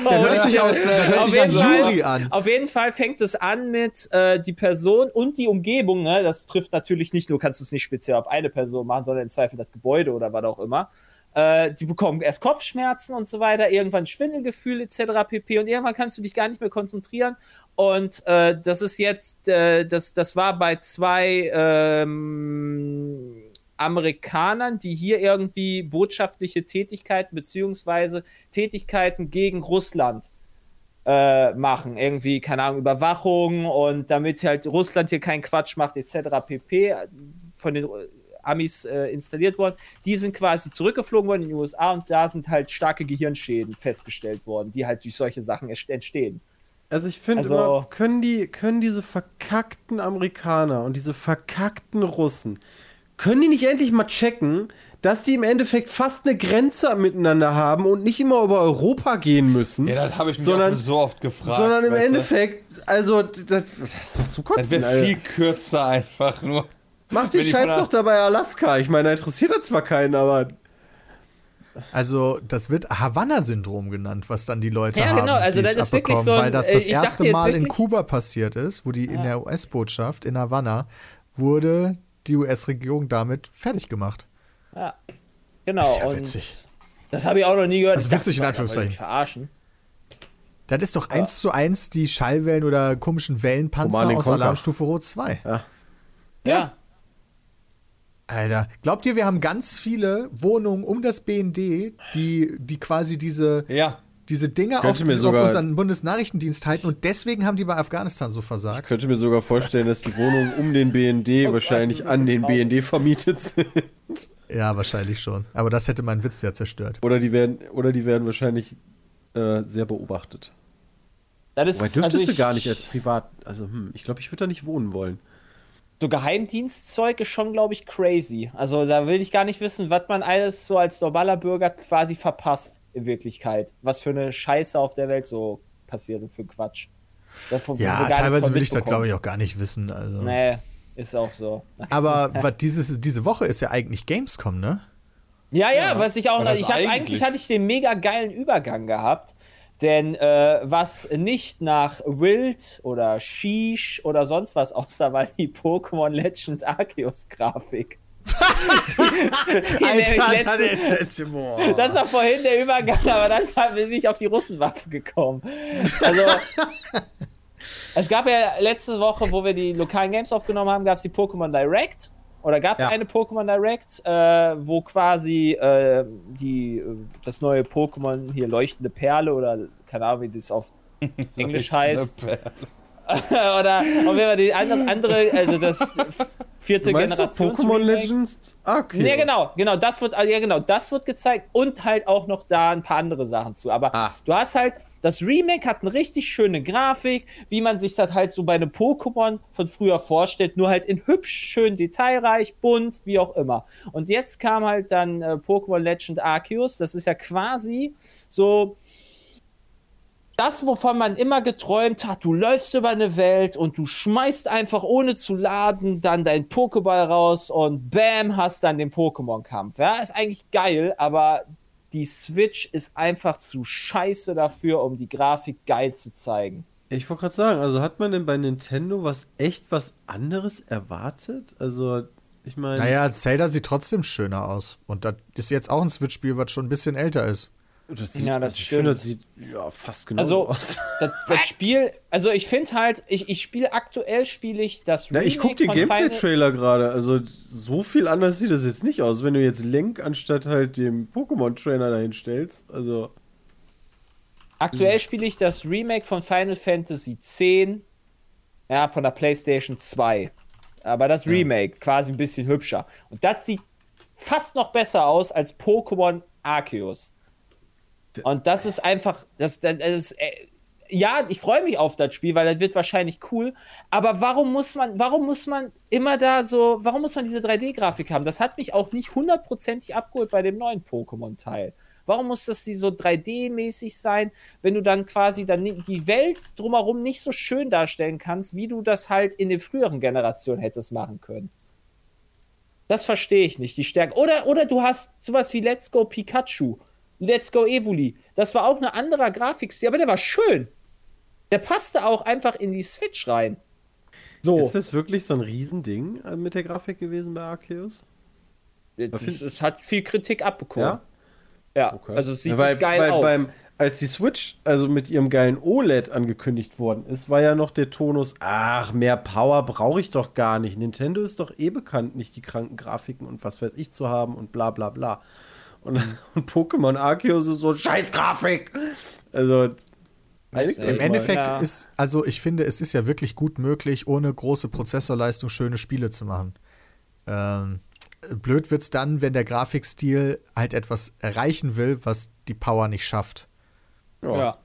Der hört sich, aus, hört sich nach jeden Fall- Juri an. Auf jeden Fall fängt es an mit äh, die Person und die Umgebung. Ne? Das trifft natürlich nicht nur, kannst du es nicht speziell auf eine Person machen, sondern im Zweifel das Gebäude oder was auch immer. Äh, die bekommen erst Kopfschmerzen und so weiter, irgendwann Schwindelgefühl etc. pp. Und irgendwann kannst du dich gar nicht mehr konzentrieren. Und äh, das ist jetzt, äh, das, das war bei zwei ähm, Amerikanern, die hier irgendwie botschaftliche Tätigkeiten beziehungsweise Tätigkeiten gegen Russland äh, machen. Irgendwie, keine Ahnung, Überwachung und damit halt Russland hier keinen Quatsch macht, etc. pp. Von den Amis äh, installiert worden. Die sind quasi zurückgeflogen worden in die USA und da sind halt starke Gehirnschäden festgestellt worden, die halt durch solche Sachen entstehen. Also ich finde Also- immer, können die, können diese verkackten Amerikaner und diese verkackten Russen, können die nicht endlich mal checken, dass die im Endeffekt fast eine Grenze miteinander haben und nicht immer über Europa gehen müssen? Ja, das habe ich mich Sondern- so oft gefragt. sondern im du? Endeffekt, also das, das ist doch zu Das kotzen, wäre Alter. viel kürzer einfach nur. Mach den Scheiß doch dabei Alaska. Ich meine, da interessiert das zwar keinen, aber Also, das wird Havanna-Syndrom genannt, was dann die Leute Ja, haben. genau, also die das es ist wirklich abbekommen, so ein- Weil das äh, das dachte erste Mal in Kuba passiert ist, wo die in der US-Botschaft in Havanna wurde die US-Regierung damit fertig gemacht. Ja, genau. Ist ja und witzig. Das habe ich auch noch nie gehört. Also Ich dachte, witzig in das Anführungszeichen. Verarschen. Das ist doch eins zu eins die Schallwellen oder komischen Wellenpanzer aus Conquer. Alarmstufe Rot 2. Ja. Alter, glaubt ihr, wir haben ganz viele Wohnungen um das BND, die, die quasi diese, Ja. diese Dinge auf, Könnte mir auf sogar- unseren Bundesnachrichtendienst halten und deswegen haben die bei Afghanistan so ich versagt? könnte mir sogar vorstellen, dass die Wohnungen um den BND Oh wahrscheinlich Gott, an den traurig. BND vermietet sind. Ja, wahrscheinlich schon. Aber das hätte meinen Witz ja zerstört. Oder die werden, oder die werden wahrscheinlich äh, sehr beobachtet. Das ist, Wobei dürftest also du ich- gar nicht als Privat. Also, hm, ich glaube, ich würde da nicht wohnen wollen. So Geheimdienstzeug ist schon, glaube ich, crazy. Also da will ich gar nicht wissen, was man alles so als normaler Bürger quasi verpasst in Wirklichkeit. Was für eine Scheiße auf der Welt so passiert und für Quatsch. Davon- Ja, teilweise will ich das, glaube ich, auch gar nicht wissen. Also. Nee, ist auch so. <laughs> Aber was dieses, diese Woche ist ja eigentlich Gamescom, ne? Ja, ja, was ich auch Ich hab, eigentlich- eigentlich hatte ich den mega geilen Übergang gehabt. Denn äh, was nicht nach Wild oder Sheesh oder sonst was aussah, war die Pokémon Legend Arceus Grafik. <laughs> Die nämlich letzte- Das war vorhin der Übergang, aber dann bin ich auf die Russenwaffen gekommen. Also, <laughs> es gab ja letzte Woche, wo wir die lokalen Games aufgenommen haben, gab es die Pokémon Direct. Oder gab es Ja. eine Pokémon Direct, äh, wo quasi äh, die, äh, das neue Pokémon hier leuchtende Perle oder keine Ahnung, wie das auf <laughs> Englisch heißt. <laughs> oder auf jeden Fall die andere, also das vierte Generation. Pokémon Legends Arceus? Ja, genau, genau, das wird, ja, genau, das wird gezeigt und halt auch noch da ein paar andere Sachen zu. Aber Ah. du hast halt, das Remake hat eine richtig schöne Grafik, wie man sich das halt so bei einem Pokémon von früher vorstellt, nur halt in hübsch, schön detailreich, bunt, wie auch immer. Und jetzt kam halt dann äh, Pokémon Legend Arceus, das ist ja quasi so das, wovon man immer geträumt hat, du läufst über eine Welt und du schmeißt einfach ohne zu laden dann deinen Pokéball raus und bam, hast dann den Pokémon-Kampf. Ja, ist eigentlich geil, aber die Switch ist einfach zu scheiße dafür, um die Grafik geil zu zeigen. Ich wollte gerade sagen, also hat man denn bei Nintendo was echt was anderes erwartet? Also, ich meine. Naja, Zelda sieht trotzdem schöner aus. Und das ist jetzt auch ein Switch-Spiel, was schon ein bisschen älter ist. Das sieht, Ja, das also ich stimmt. finde, das sieht ja, fast genau Also, aus. das, das <laughs> Spiel, also ich finde halt, ich, ich spiele aktuell, spiele ich das Na, ich gucke Remake den von Final- Gameplay-Trailer gerade. Also, so viel anders sieht das jetzt nicht aus. Wenn du jetzt Link anstatt halt dem Pokémon-Trainer dahin stellst. Also, Aktuell spiele ich das Remake von Final Fantasy X, ja, von der PlayStation 2. Aber das Remake, quasi ein bisschen hübscher. Und das sieht fast noch besser aus als Pokémon Arceus. Und das ist einfach, das, das, ist, äh, ja, ich freue mich auf das Spiel, weil das wird wahrscheinlich cool. Aber warum muss man, warum muss man immer da so, warum muss man diese 3D-Grafik haben? Das hat mich auch nicht hundertprozentig abgeholt bei dem neuen Pokémon-Teil. Warum muss das so 3D-mäßig sein, wenn du dann quasi dann die Welt drumherum nicht so schön darstellen kannst, wie du das halt in den früheren Generationen hättest machen können? Das verstehe ich nicht, die Stärke. Oder, oder du hast sowas wie Let's Go Pikachu, Let's Go Evoli. Das war auch eine andere Grafikstil, aber der war schön. Der passte auch einfach in die Switch rein. So. ist das wirklich so ein Riesending äh, mit der Grafik gewesen bei Arceus? Es, es hat viel Kritik abbekommen. Ja? Ja, Okay. also es sieht Ja, weil, geil weil aus. Beim, als die Switch also mit ihrem geilen OLED angekündigt worden ist, war ja noch der Tonus, ach, mehr Power brauche ich doch gar nicht. Nintendo ist doch eh bekannt, nicht die kranken Grafiken und was weiß ich zu haben und bla bla bla. Und, <laughs> und Pokémon Arceus ist so scheiß Grafik. Also Weiß Im. Endeffekt Ja. ist, also ich finde, es ist ja wirklich gut möglich, ohne große Prozessorleistung schöne Spiele zu machen. Ähm, blöd wird's dann, wenn der Grafikstil halt etwas erreichen will, was die Power nicht schafft. Ja.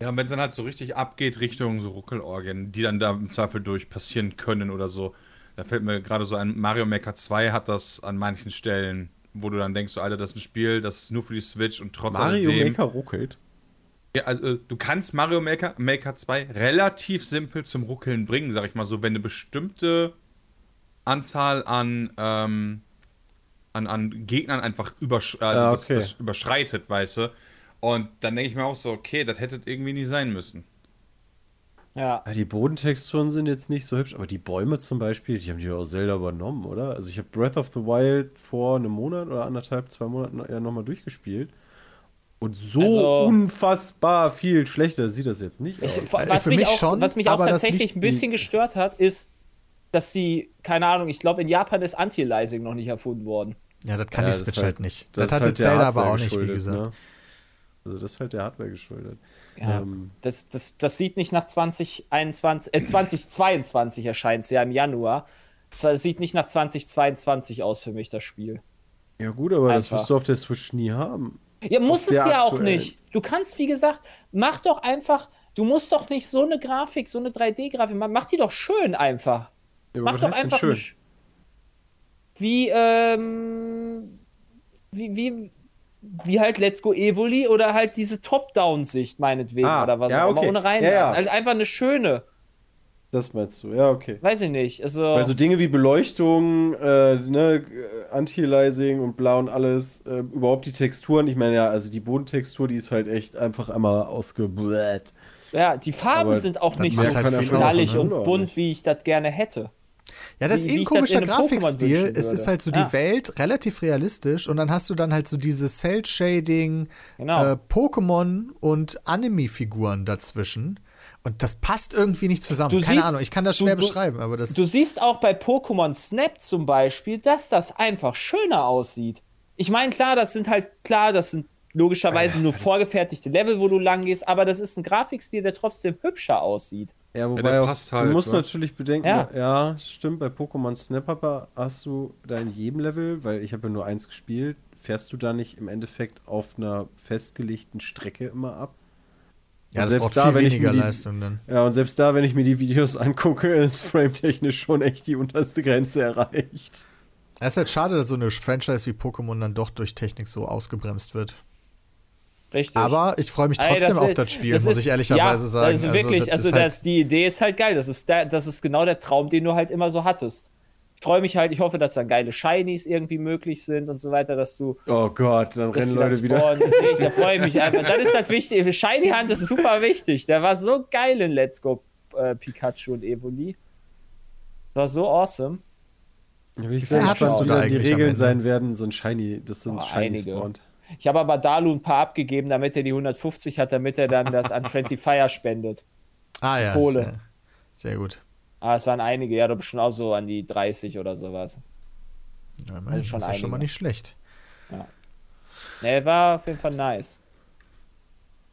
Ja, und wenn es dann halt so richtig abgeht Richtung so Ruckelorgien, die dann da im Zweifel durch passieren können oder so. Da fällt mir gerade so ein, Mario Maker 2 hat das an manchen Stellen, wo du dann denkst, so, Alter, das ist ein Spiel, das ist nur für die Switch und trotz Mario alledem. Maker ruckelt. Ja, also äh, du kannst Mario Maker, Maker 2 relativ simpel zum Ruckeln bringen, sag ich mal so, wenn eine bestimmte Anzahl an, ähm, an, an Gegnern einfach übersch also Ah, das, okay. das überschreitet, weißt du. Und dann denke ich mir auch so, okay, das hätte irgendwie nie sein müssen. Ja. Die Bodentexturen sind jetzt nicht so hübsch, aber die Bäume zum Beispiel, die haben die aus Zelda übernommen, oder? Also ich habe Breath of the Wild vor einem Monat oder anderthalb, zwei Monaten ja nochmal durchgespielt. Und so Also- unfassbar viel schlechter sieht das jetzt nicht aus. Ich, was, für mich mich auch, schon, was mich auch tatsächlich ein bisschen gestört hat, ist, dass die, keine Ahnung, ich glaube, in Japan ist Anti-Aliasing noch nicht erfunden worden. Ja, das kann Ja, die Switch halt, halt- nicht. das Das, hatte halt der Zelda aber Hardware auch nicht, wie gesagt. ne? Also das ist halt der Hardware geschuldet. Ja. Ähm, Das, das, das sieht nicht nach 2021, äh, 2022 erscheint es ja im Januar. Es sieht nicht nach 2022 aus für mich, das Spiel. ja gut, aber das Einfach. wirst du auf der Switch nie haben. Ja, muss es ja auch aktuellen. nicht. Du kannst, wie gesagt, mach doch einfach, du musst doch nicht so eine Grafik, so eine 3D-Grafik, machen. mach die doch schön einfach. Ja, aber Mach was doch einfach schön? wie, ähm, wie, wie, wie halt Let's Go Evoli oder halt diese Top-Down-Sicht meinetwegen Ah, oder was ja, auch immer, okay. ohne rein. Ja, ja. Halt einfach eine schöne, Das meinst du, ja, okay. weiß ich nicht. Also, Weil so Dinge wie Beleuchtung, äh, ne, Anti-Aliasing und blau und alles, äh, überhaupt die Texturen, ich meine ja, also die Bodentextur, die ist halt echt einfach einmal ausgebläht. ja, die Farben Aber sind auch nicht so halt knallig ne? und Auch bunt, wie ich das gerne hätte. Ja, das Wie- ist eh ein komischer Grafikstil. Es ist halt so Ja. die Welt relativ realistisch und dann hast du dann halt so diese Cell-Shading, Genau. äh, Pokémon und Anime-Figuren dazwischen. Und das passt irgendwie nicht zusammen. Du Keine siehst- Ahnung, ich kann das schwer du- beschreiben, aber das. Du siehst auch bei Pokémon Snap zum Beispiel, dass das einfach schöner aussieht. Ich meine, klar, das sind halt, klar, das sind logischerweise nur vorgefertigte Level, wo du lang gehst, aber das ist ein Grafikstil, der trotzdem hübscher aussieht. Ja, wobei der auch, halt, du musst ne? natürlich bedenken, Ja. ja. stimmt, bei Pokémon Snap aber hast du da in jedem Level, weil ich habe ja nur eins gespielt, fährst du da nicht im Endeffekt auf einer festgelegten Strecke immer ab? ja, und das selbst braucht da, viel wenn ich weniger mir die- Leistung dann. Ja, und selbst da, wenn ich mir die Videos <laughs> angucke, ist frametechnisch schon echt die unterste Grenze erreicht. Es ist halt schade, dass so eine Franchise wie Pokémon dann doch durch Technik so ausgebremst wird. Richtig. Aber ich freue mich Ey, trotzdem auf ist- das Spiel, das muss ist- ich ehrlicherweise ja, sagen. Das ist wirklich, das also, ist halt- das, die Idee ist halt geil. Das ist, der, das ist genau der Traum, den du halt immer so hattest. Ich freue mich halt, ich hoffe, dass dann geile Shinies irgendwie möglich sind und so weiter, dass du. Oh Gott, dann dass rennen dann Leute wieder. Deswegen, da <laughs> freue ich mich einfach. Das ist das Wichtige. Shiny Hunt ist super wichtig. Der war so geil in Let's Go äh, Pikachu und Evoli. War so awesome. Ja, wie ich hattest gespannt, du dann die Regeln sein werden, so ein Shiny, das sind Oh, Shiny spawnt. Ich habe aber Dalu ein paar abgegeben, damit er die 150 hat, damit er dann das an Friendly Fire spendet. ah, ja, Kohle. ja. Sehr gut. Ah, es waren einige, ja, doch bestimmt auch so an die 30 oder sowas. Ja, Also das schon ist ja schon mal nicht schlecht. Ne, war auf jeden Fall nice.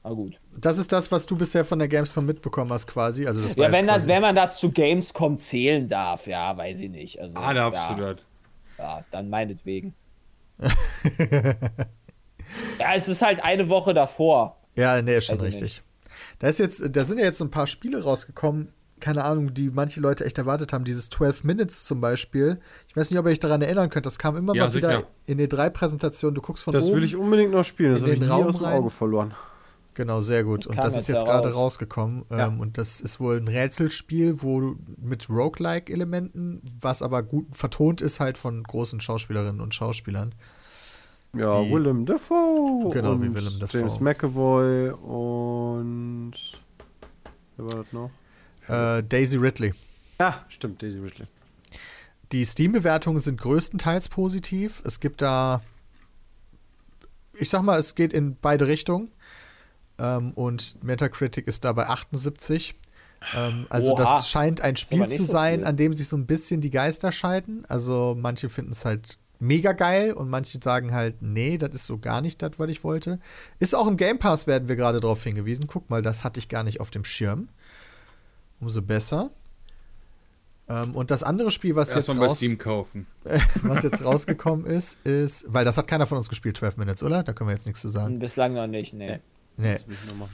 Aber gut. Das ist das, was du bisher von der Gamescom mitbekommen hast, quasi. Also das war Ja, wenn, das, wenn man das zu Gamescom zählen darf, ja, weiß ich nicht. Also, Ah, darfst ja, du das. ja, dann meinetwegen. <laughs> ja, es ist halt eine Woche davor. Ja, nee, ist schon ich richtig. Da, ist jetzt, da sind ja jetzt so ein paar Spiele rausgekommen, keine Ahnung, die manche Leute echt erwartet haben. Dieses 12 Minutes zum Beispiel. Ich weiß nicht, ob ihr euch daran erinnern könnt. Das kam immer Ja, mal wieder sicher. in den drei Präsentationen. Du guckst von Das oben. will ich unbedingt noch spielen, das in habe ich den nie Raum aus dem rein. Auge verloren. Genau, sehr gut. Und das ist jetzt ja gerade raus. rausgekommen. Ja. Ähm, und das ist wohl ein Rätselspiel, wo du mit Roguelike-Elementen, was aber gut vertont ist halt von großen Schauspielerinnen und Schauspielern. Ja, Wie- Willem Dafoe. Genau, wie Willem Dafoe. James McAvoy und. Wer war das noch? Äh, Daisy Ridley. Ja, stimmt, Daisy Ridley. Die Steam-Bewertungen sind größtenteils positiv. Es gibt da, ich sag mal, es geht in beide Richtungen. Ähm, und Metacritic ist da bei 78. Ähm, also Oha. das scheint ein Spiel zu so sein, viel. an dem sich so ein bisschen die Geister scheiden. Also manche finden es halt mega geil und manche sagen halt, nee, das ist so gar nicht das, was ich wollte. Ist auch im Game Pass, werden wir gerade darauf hingewiesen. Guck mal, das hatte ich gar nicht auf dem Schirm. Umso besser. Ähm, und das andere Spiel, was jetzt, raus, Steam kaufen. <laughs> was jetzt rausgekommen ist, ist, weil das hat keiner von uns gespielt, 12 Minutes, oder? Da können wir jetzt nichts zu sagen. Bislang noch nicht, nee. Nee. Machen.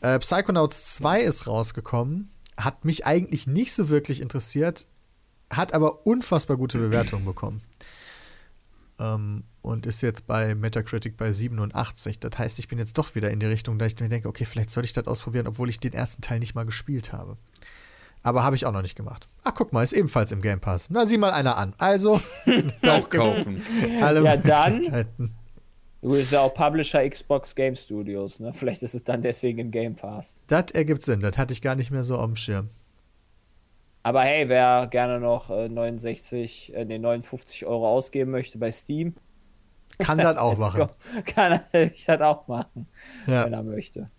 Äh, Psychonauts 2 ist rausgekommen. Hat mich eigentlich nicht so wirklich interessiert, hat aber unfassbar gute Bewertungen bekommen. Ähm, und ist jetzt bei Metacritic bei 87. Das heißt, ich bin jetzt doch wieder in die Richtung, da ich mir denke, okay, vielleicht sollte ich das ausprobieren, obwohl ich den ersten Teil nicht mal gespielt habe. Aber habe ich auch noch nicht gemacht. Ach, guck mal, ist ebenfalls im Game Pass. Na, sieh mal einer an. Also, <laughs> da gibt's kaufen. <laughs> alle Ja, dann. Du bist ja auch Publisher Xbox Game Studios, ne? Vielleicht ist es dann deswegen im Game Pass. Das ergibt Sinn. Das hatte ich gar nicht mehr so auf dem Schirm. Aber hey, wer gerne noch äh, 69, äh, nee, 59 Euro ausgeben möchte bei Steam, <laughs> Kann das auch machen. <laughs> kann ich das auch machen, Ja. wenn er möchte.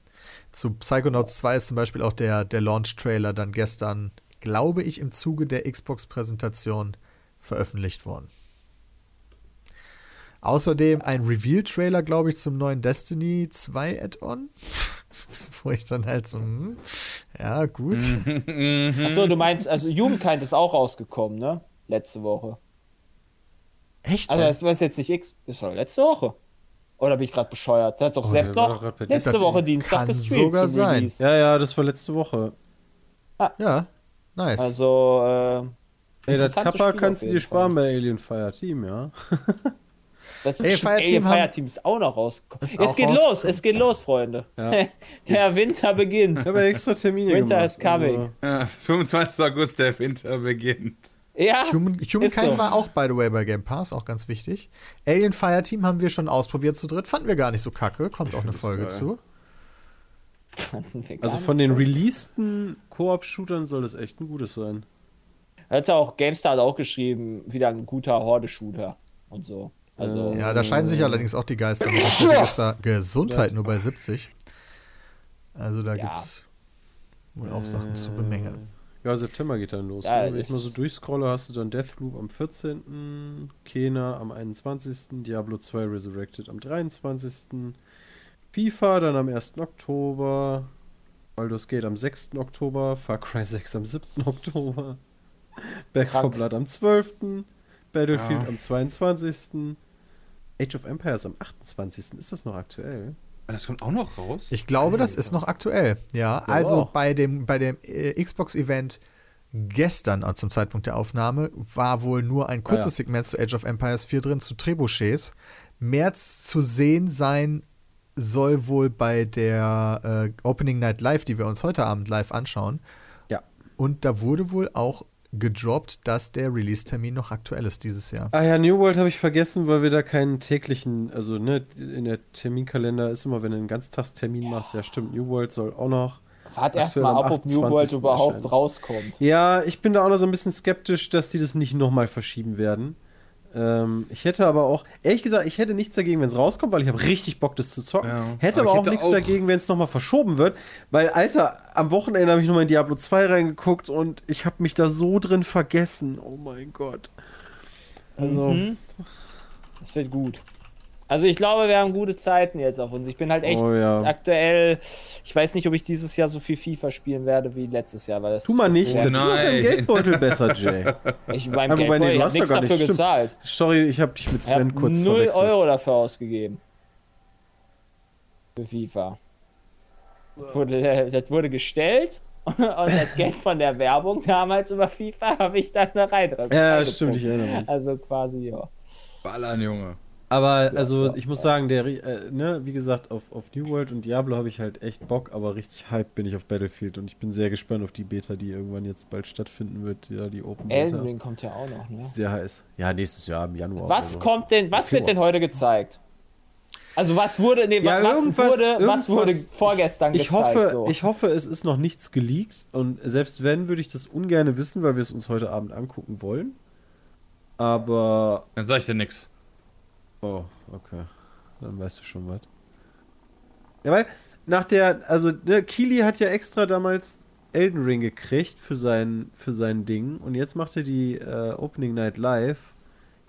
Zu Psychonauts 2 ist zum Beispiel auch der, der Launch-Trailer dann gestern, glaube ich, im Zuge der Xbox-Präsentation veröffentlicht worden. Außerdem ein Reveal-Trailer, glaube ich, zum neuen Destiny 2 Add-on. <laughs> Wo ich dann halt so, hm, ja, gut. Achso, du meinst, also Jugendkind ist auch rausgekommen, ne? Letzte Woche. Echt? Also, das war jetzt nicht X, das war letzte Woche. Oder bin ich gerade bescheuert? Der hat doch Oh, Sepp doch letzte Das Woche Dienstag kann gestreamt. sogar sein. Release. Ja, ja, das war letzte Woche. ja, nice. Also, äh, Ey, das Kappa Spiel kannst du dir sparen Fall. bei Alien Fire Team, ja. <laughs> Das Ey, ist Fireteam Alien haben- Fireteam ist auch noch rausgekommen. Es geht los, rausgekommen. es geht los, Freunde. Ja. <laughs> Der Winter beginnt. Ich habe ja extra Termine Winter gemacht. is coming. Also, Ja, <laughs> 25. August, der Winter beginnt. Ja, Human, Humankind so. war auch, by the way, bei Game Pass, auch ganz wichtig. Alien Fireteam haben wir schon ausprobiert zu dritt, fanden wir gar nicht so kacke, kommt auch eine Folge geil. zu. also von den releaseden Koop-Shootern soll das echt ein gutes sein. Hat auch GameStar hat auch geschrieben, wieder ein guter Horde-Shooter und so. Also, Ja, da scheiden sich allerdings auch die Geister. <laughs> Da Gesundheit nur bei 70. Also da Ja. gibt's wohl auch Sachen zu bemängeln. Ja, September geht dann los. Ja, ne? Wenn ich mal so durchscrolle, hast du dann Deathloop am 14., Kena am 21., Diablo 2 Resurrected am 23., FIFA dann am 1. Oktober, Baldur's Gate am 6. Oktober, Far Cry 6 am 7. <laughs> Oktober, Back 4 Krank. Blood am 12., Battlefield Ja. am 22., Age of Empires am 28. Ist das noch aktuell? Das kommt auch noch raus? Ich glaube, das ist noch aktuell. Ja, also bei dem, bei dem äh, Xbox-Event gestern äh, zum Zeitpunkt der Aufnahme war wohl nur ein kurzes Segment zu Age of Empires 4 drin, zu Trebuchets. Mehr zu sehen sein soll wohl bei der äh, Opening Night Live, die wir uns heute Abend live anschauen. Ja. Und da wurde wohl auch gedroppt, dass der Release-Termin noch aktuell ist dieses Jahr. Ah ja, New World habe ich vergessen, weil wir da keinen täglichen, also ne, in der Terminkalender ist immer, wenn du einen Ganztagstermin machst, ja stimmt, New World soll auch noch. wart erstmal ab, ob New World 28. überhaupt erscheinen. rauskommt. Ja, ich bin da auch noch so ein bisschen skeptisch, dass die das nicht nochmal verschieben werden. Ähm, ich hätte aber auch, ehrlich gesagt, ich hätte nichts dagegen, wenn es rauskommt, weil ich habe richtig Bock, das zu zocken. Ja. Hätte Aber aber, ich auch hätte nichts auch- dagegen, wenn es nochmal verschoben wird, weil, Alter, am Wochenende habe ich nochmal in Diablo 2 reingeguckt und ich habe mich da so drin vergessen. Oh mein Gott. Also, Mhm. Das wird gut. Also ich glaube, wir haben gute Zeiten jetzt auf uns. Ich bin halt echt Oh ja. aktuell. Ich weiß nicht, ob ich dieses Jahr so viel FIFA spielen werde wie letztes Jahr, weil das tu mal nicht, sehr- das tut dein Nein. Geldbeutel besser, Jay. <laughs> Ich beim nee, Geldbeutel, du ich hab ja nichts gar dafür nicht, stimmt. gezahlt. Sorry, ich habe dich mit Ich Sven kurz 0 verwechselt. Euro dafür ausgegeben. Für FIFA. Das wurde, das wurde gestellt <laughs> und das Geld von der Werbung damals über FIFA <laughs> habe ich dann da rein. Ja, stimmt, ich erinnere mich. Also quasi, ja. Ballern, Junge. Aber also ja, ich muss sagen, der, äh, ne, wie gesagt, auf, auf New World und Diablo habe ich halt echt Bock, aber richtig hyped bin ich auf Battlefield und ich bin sehr gespannt auf die Beta, die irgendwann jetzt bald stattfinden wird, ja, die Open Beta. Elden Ring kommt ja auch noch, ne? Sehr heiß. Ja, nächstes Jahr im Januar. Was oder so. kommt denn, was wird denn heute gezeigt? Also was wurde, nee, Ja, was, wurde, was wurde vorgestern Ich gezeigt? hoffe, so? ich hoffe, es ist noch nichts geleakt und selbst wenn, würde ich das ungern wissen, weil wir es uns heute Abend angucken wollen. Aber Dann sag ich dir nix. Oh, okay. Dann weißt du schon was. Ja, weil nach der, also der Kili hat ja extra damals Elden Ring gekriegt für sein, für sein Ding und jetzt macht er die äh, Opening Night Live.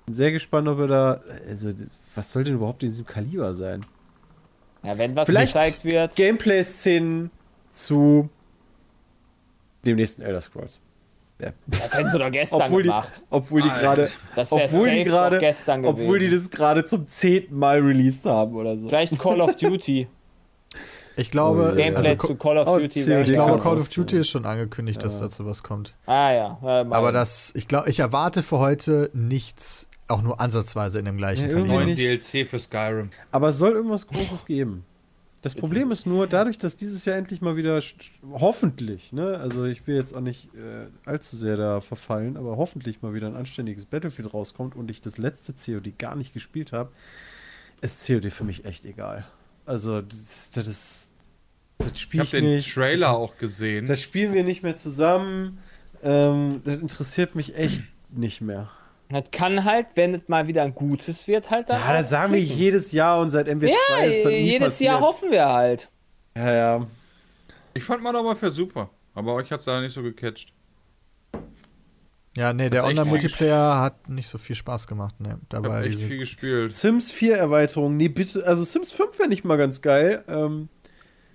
Bin sehr gespannt, ob er da, also was soll denn überhaupt in diesem Kaliber sein? ja, wenn was Vielleicht- gezeigt wird, Gameplay-Szenen zu dem nächsten Elder Scrolls. Das hätten sie doch gestern Obwohl die, gemacht. obwohl die gerade, obwohl die gerade, doch gestern obwohl die gewesen. das gerade zum zehnten Mal released haben oder so. Vielleicht Call of <laughs> Duty. Ich glaube, Oh, Gameplay also, zu Call of Oh, Duty. Ich glaube, Call of Duty ist schon angekündigt, dass dazu was kommt. Ah ja. äh, mal- Aber das, ich glaube, ich erwarte für heute nichts, auch nur ansatzweise in dem gleichen Ja, Kaliber. Neuen. DLC für Skyrim. Aber es soll irgendwas Großes geben. Das Problem ist nur, dadurch, dass dieses Jahr endlich mal wieder, hoffentlich, ne, also ich will jetzt auch nicht äh, allzu sehr da verfallen, aber hoffentlich mal wieder ein anständiges Battlefield rauskommt und ich das letzte COD gar nicht gespielt habe, ist COD für mich echt egal. Also, das, das, das, das Ich habe den nicht. Trailer auch gesehen. Das spielen wir nicht mehr zusammen. Ähm, das interessiert mich echt nicht mehr. Das kann halt, wenn es mal wieder ein gutes wird, halt dann. Ja, das sagen wir klicken. jedes Jahr und seit MW2 Ja, ist das nie jedes passiert. Jahr hoffen wir halt. Ja, ja. Ich fand Modern Warfare super, aber euch hat es da nicht so gecatcht. Ja, nee, der Online-Multiplayer hat nicht so viel Spaß gemacht. Nee, da Ich war habe echt viel gespielt. Sims 4 Erweiterung, nee, bitte, also Sims 5 wäre nicht mal ganz geil. Ähm,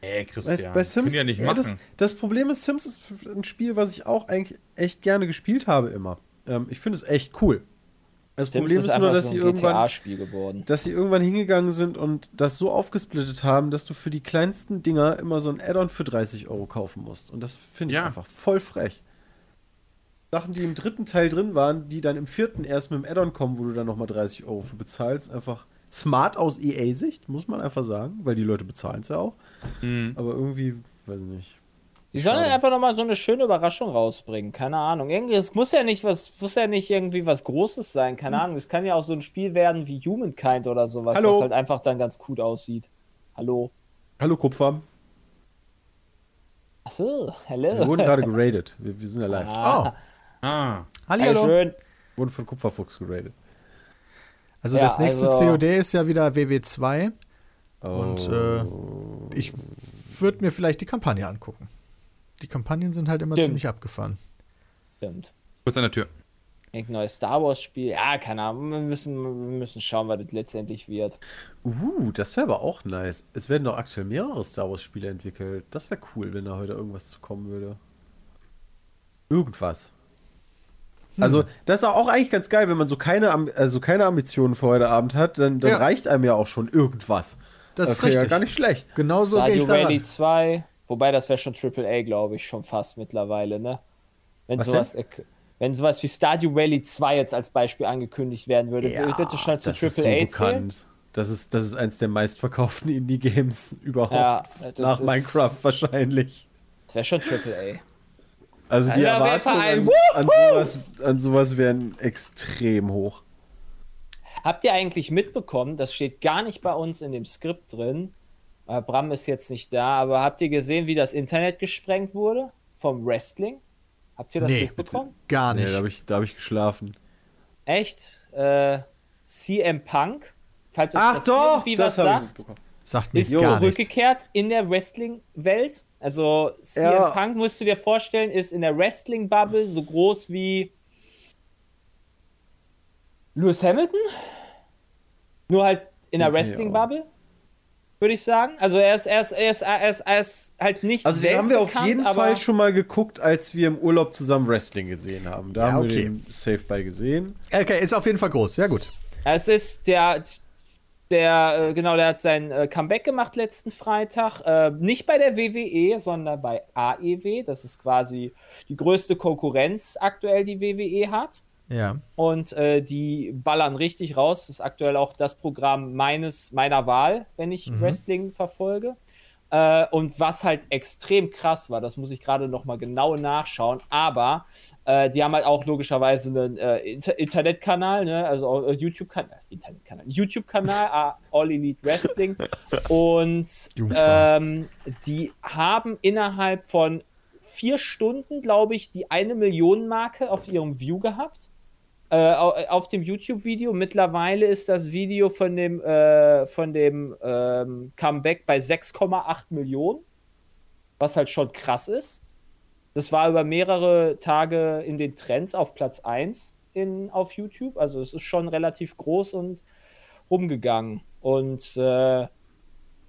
Ey, bei, Christian. bei Sims, Können ja nicht ja, machen. das, das Problem ist, Sims ist ein Spiel, was ich auch eigentlich echt gerne gespielt habe immer. Ähm, ich finde es echt cool. Das Sims Problem ist, nur, einfach dass so sie ein irgendwann, dass sie irgendwann hingegangen sind und das so aufgesplittet haben, dass du für die kleinsten Dinger immer so ein Add-on für 30 Euro kaufen musst. Und das finde ich Ja. einfach voll frech. Sachen, die im dritten Teil drin waren, die dann im vierten erst mit dem Add-on kommen, wo du dann nochmal 30 Euro für bezahlst. Einfach smart aus EA-Sicht, muss man einfach sagen, weil die Leute bezahlen es ja auch. Mhm. Aber irgendwie, weiß ich nicht. Die sollen Schade. einfach nochmal so eine schöne Überraschung rausbringen. Keine Ahnung. Irgendwie, es muss ja nicht was, muss ja nicht irgendwie was Großes sein. Hm. Keine Ahnung. Es kann ja auch so ein Spiel werden wie Humankind oder sowas, Hallo. was halt einfach dann ganz gut aussieht. Hallo. Hallo Kupfer, Achso, wir hallo. wurden gerade geradet. Wir, wir sind ja live. Ah, Ah, Hallihallo. schön. Wir wurden von Kupferfuchs geradet. Also Ja, das nächste also- COD ist ja wieder WW2 und äh, Oh. ich würde mir vielleicht die Kampagne angucken. Die Kampagnen sind halt immer Stimmt. ziemlich abgefahren. Stimmt. kurz an der Tür. Irgendein neues Star Wars Spiel. Ja, keine Ahnung. Wir müssen, wir müssen schauen, was das letztendlich wird. Uh, das wäre aber auch nice. Es werden doch aktuell mehrere Star Wars Spiele entwickelt. Das wäre cool, wenn da heute irgendwas zu kommen würde. Irgendwas. Also, das ist auch eigentlich ganz geil, wenn man so keine, also keine Ambitionen für heute Abend hat, dann, dann Ja. reicht einem ja auch schon irgendwas. Das ist wäre ja richtig. gar nicht schlecht. Genau so gehe ich daran. 2. Wobei, das wäre schon AAA, glaube ich, schon fast mittlerweile, ne? Wenn Was sowas, äh, wenn sowas wie Stardew Valley 2 jetzt als Beispiel angekündigt werden würde, würde das schon zu ist so AAA zählen? bekannt. Das ist, das ist eins der meistverkauften Indie-Games <laughs> überhaupt. Ja, nach Minecraft wahrscheinlich. Das wäre schon AAA. Also die Ja, Erwartungen an, sowas, an sowas wären extrem hoch. Habt ihr eigentlich mitbekommen, das steht gar nicht bei uns in dem Skript drin, Bram ist jetzt nicht da, aber habt ihr gesehen, wie das Internet gesprengt wurde vom Wrestling? Habt ihr das Nee, mitbekommen? Gar Nee, nicht. da habe ich, da hab ich geschlafen. Echt? Äh, CM Punk, falls euch Ach das doch, irgendwie das was habe ich sagt, mitbekommen. Sagt mir ist gar nichts. zurückgekehrt in der Wrestling-Welt. Also CM Ja. Punk, musst du dir vorstellen, ist in der Wrestling-Bubble so groß wie Lewis Hamilton. Nur halt in der Okay, Wrestling-Bubble, würde ich sagen. Also er ist, er ist, er ist, er ist, er ist halt nicht Also den haben wir auf weltbekannt, jeden Fall schon mal geguckt, als wir im Urlaub zusammen Wrestling gesehen haben. Da Ja, haben wir okay. den Safe bei gesehen. Okay, ist auf jeden Fall groß. Ja, gut. Es ist der, der, äh, genau, der hat sein äh, Comeback gemacht letzten Freitag. Äh, nicht bei der WWE, sondern bei AEW. Das ist quasi die größte Konkurrenz aktuell, die WWE hat. Ja. Und äh, die ballern richtig raus. Das ist aktuell auch das Programm meines, meiner Wahl, wenn ich Wrestling verfolge. Äh, und was halt extrem krass war, das muss ich gerade noch mal genau nachschauen, aber äh, die haben halt auch logischerweise einen äh, Inter Internetkanal, ne? also äh, YouTube-Kanal, Internetkanal, YouTube-Kanal, <laughs> äh, All Elite Wrestling und ähm, die haben innerhalb von vier Stunden, glaube ich, die eine Million Marke auf ihrem View gehabt. Äh, au- auf dem YouTube-Video. Mittlerweile ist das Video von dem, äh, von dem ähm, Comeback bei 6,8 Millionen. Was halt schon krass ist. Das war über mehrere Tage in den Trends auf Platz 1 in, auf YouTube. Also es ist schon relativ groß und rumgegangen. Und äh,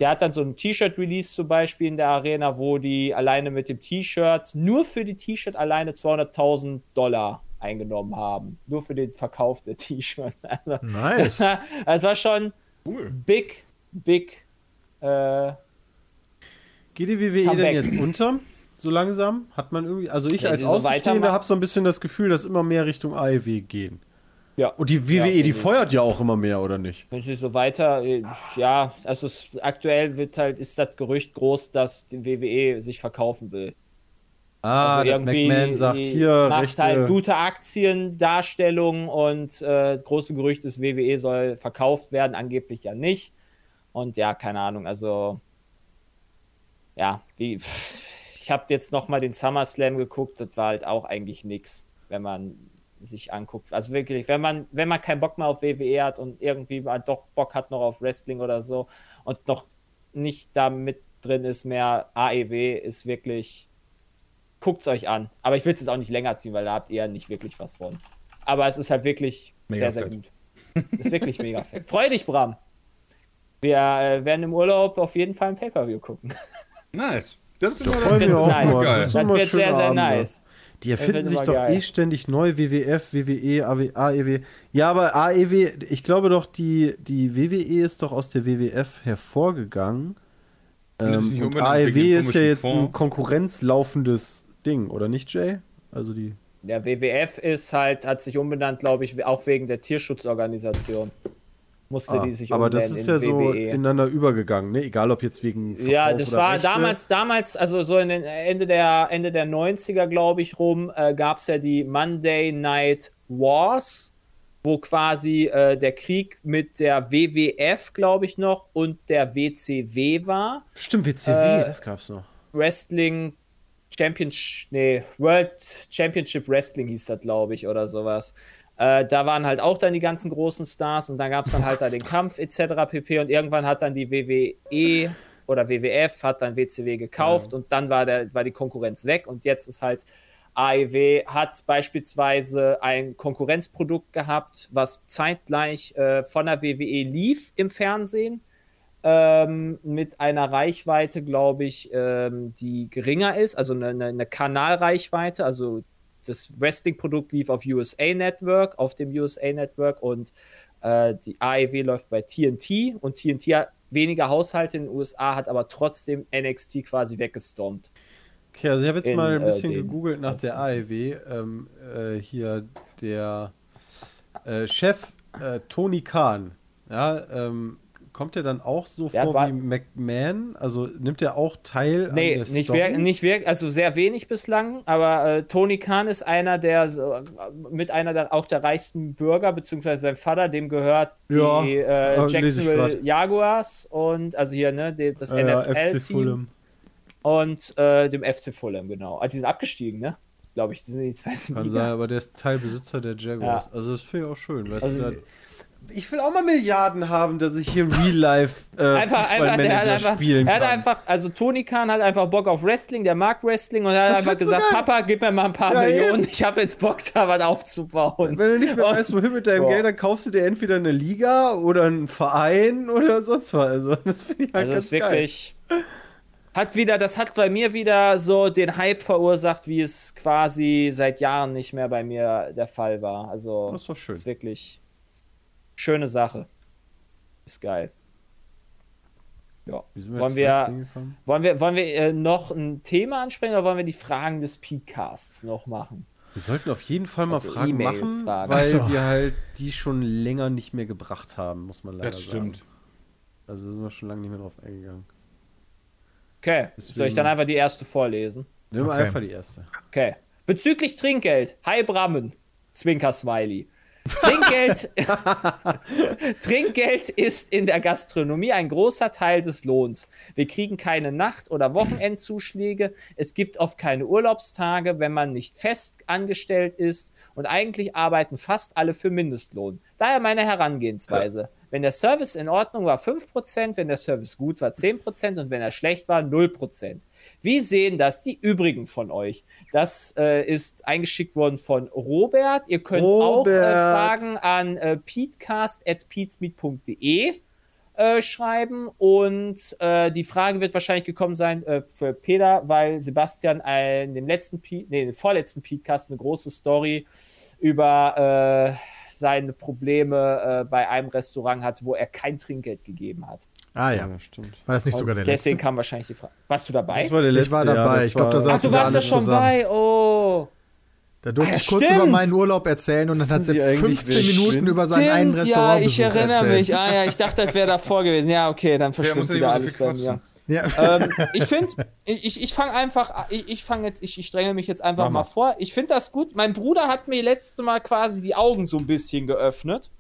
Der hat dann so ein T-Shirt-Release zum Beispiel in der Arena, wo die alleine mit dem T-Shirt, nur für die T-Shirt alleine 200.000 Dollar eingenommen haben. Nur für den Verkauf der <laughs> T-Shirt. Also, Nice. <laughs> es war schon big, big. Äh, Geht die WWE Comeback. denn jetzt unter? So langsam? Hat man irgendwie. Also ich Wenn als so Außenstehender weitermachen- habe so ein bisschen das Gefühl, dass immer mehr Richtung AEW gehen. ja. Und die WWE, Ja, die irgendwie. feuert ja auch immer mehr, oder nicht? Wenn sie so weiter, äh, ja, also es, aktuell wird halt, ist das Gerücht groß, dass die WWE sich verkaufen will. Ah, der McMahon sagt hier macht Rechte. halt gute Aktiendarstellung und äh, große Gerücht ist, WWE soll verkauft werden, angeblich ja nicht. Und ja, keine Ahnung, also ja, wie, ich habe jetzt noch mal den SummerSlam geguckt, das war halt auch eigentlich nix, wenn man sich anguckt. Also wirklich, wenn man, wenn man keinen Bock mehr auf WWE hat und irgendwie mal doch Bock hat noch auf Wrestling oder so und noch nicht da mit drin ist mehr, AEW ist wirklich, guckt's euch an. Aber ich will es jetzt auch nicht länger ziehen, weil da habt ihr ja nicht wirklich was von. Aber es ist halt wirklich Mega sehr, sehr fett. gut. Ist wirklich mega fett. <laughs> Freu dich, Bram. Wir äh, werden im Urlaub auf jeden Fall ein Pay-Per-View gucken. Nice. Das ist immer freuen wir das auch ist nice. geil. Das Das immer wird sehr, sehr nice. Die erfinden sich doch geil. eh ständig neu, WWF, WWE, AW, AEW. Ja, aber AEW, ich glaube doch, die, die WWE ist doch aus der WWF hervorgegangen. Ähm, und AEW ist ja jetzt ein Fonds. konkurrenzlaufendes Ding, oder nicht, Jay? Also die. Der WWF ist halt, hat sich umbenannt, glaube ich, auch wegen der Tierschutzorganisation. Musste Ah, die sich aber das ist ja so WWE. ineinander übergegangen, ne? Egal ob jetzt wegen Verkauf Ja, das war Rechte. damals, damals, also so in den Ende der Ende der 90er, glaube ich, rum, äh, gab es ja die Monday Night Wars, wo quasi äh, der Krieg mit der WWF, glaube ich, noch und der WCW war. Stimmt, WCW, Äh, das gab's noch. Wrestling Championship, nee, World Championship Wrestling hieß das, glaube ich, oder sowas. Äh, da waren halt auch dann die ganzen großen Stars und dann gab es dann halt da den <laughs> Kampf etc. pp. Und irgendwann hat dann die WWE oder WWF hat dann WCW gekauft und dann war, der, war die Konkurrenz weg und jetzt ist halt AEW hat beispielsweise ein Konkurrenzprodukt gehabt, was zeitgleich äh, von der WWE lief im Fernsehen ähm, mit einer Reichweite, glaube ich, ähm, die geringer ist, also eine, eine, Kanalreichweite. Also das Wrestling-Produkt lief auf USA Network, auf dem USA Network und äh, die AEW läuft bei TNT und TNT hat weniger Haushalte in den USA, hat aber trotzdem NXT quasi weggestormt. Okay, also ich habe jetzt in, mal ein äh, bisschen den- gegoogelt nach der AEW. Ähm, äh, hier der äh, Chef äh, Tony Khan. Ja, ähm, kommt er dann auch so Der vor wie McMahon? Also nimmt er auch teil Nee, an der nicht, Story? wir, nicht wirklich, also sehr wenig bislang, aber äh, Tony Khan ist einer der, so, äh, mit einer der, auch der reichsten Bürger, beziehungsweise sein Vater, dem gehört Ja, die äh, äh, Jacksonville. Jaguars und, also hier, ne, die, das Äh, NFL-Team und äh, dem FC Fulham, genau. Ah, die sind abgestiegen, ne? Glaube ich, die sind in die zweite Kann Liga. sein, aber der ist Teilbesitzer der Jaguars. Ja. Also das finde ich auch schön. Weißt Also- du, ich will auch mal Milliarden haben, dass ich hier Real Life äh, Einfach, einfach, der hat Fußballmanager einfach, spielen er hat kann. einfach, also Tony Khan hat einfach Bock auf Wrestling, der mag Wrestling und er hat Das einfach so gesagt, geil. Papa, gib mir mal ein paar Ja, Millionen, ich habe jetzt Bock, da was aufzubauen. Wenn du nicht mehr Und- weißt, wohin mit deinem Ja. Geld, dann kaufst du dir entweder eine Liga oder einen Verein oder sonst was. Also, das finde ich halt Also ganz ist wirklich. Hat wieder, das hat bei mir wieder so den Hype verursacht, wie es quasi seit Jahren nicht mehr bei mir der Fall war. Also Das ist doch schön. Ist wirklich schöne Sache. Ist geil. Ja. Wir Wollen wir, wollen wir, wollen wir äh, noch ein Thema ansprechen oder wollen wir die Fragen des Podcasts noch machen? Wir sollten auf jeden Fall mal Also Fragen E-Mail machen, Fragen. weil so. wir halt die schon länger nicht mehr gebracht haben, muss man leider Das sagen. stimmt. Also sind wir schon lange nicht mehr drauf eingegangen. Okay. Soll ich Deswegen- dann einfach die erste vorlesen? Nehmen wir Okay. einfach die erste. Okay. Bezüglich Trinkgeld. Hi Brammen. Zwinker Smiley. Trinkgeld, <laughs> Trinkgeld ist in der Gastronomie ein großer Teil des Lohns. Wir kriegen keine Nacht- oder Wochenendzuschläge. Es gibt oft keine Urlaubstage, wenn man nicht fest angestellt ist. Und eigentlich arbeiten fast alle für Mindestlohn. Daher meine Herangehensweise. Wenn der Service in Ordnung war, 5%, wenn der Service gut war, 10% und wenn er schlecht war, 0%. Wie sehen das die übrigen von euch? Das äh, ist eingeschickt worden von Robert. Ihr könnt auch äh, Robert. Fragen an äh, peatcast.peatsmeet.de äh, schreiben und äh, die Frage wird wahrscheinlich gekommen sein äh, für Peter, weil Sebastian in dem letzten, nee, dem vorletzten Podcast eine große Story über äh, seine Probleme äh, bei einem Restaurant hat, wo er kein Trinkgeld gegeben hat. Ah ja. stimmt. War das nicht sogar der deswegen letzte? kam wahrscheinlich die Frage. Warst du dabei? Das war der Ich letzte war dabei. das Ich glaub, da war- saß- Ach, du saßen wir warst alle da schon zusammen. bei. Oh. Da durfte Ah, ich kurz stimmt. über meinen Urlaub erzählen und dann hat sie Sie eigentlich, 15 wer ich Minuten bin? über seinen einen Stimmt, Restaurant ja, ich erinnere erzählt. mich. Ah ja, ich dachte, das wäre davor gewesen. Ja, okay, dann Ja, verschwimmt ja wieder alles bei mir. Ja. ähm, ich finde, ich, ich fange einfach, ich, ich fange jetzt, ich, ich strenge mich jetzt einfach mal mal. vor. Ich finde das gut. Mein Bruder hat mir letzte Mal quasi die Augen so ein bisschen geöffnet,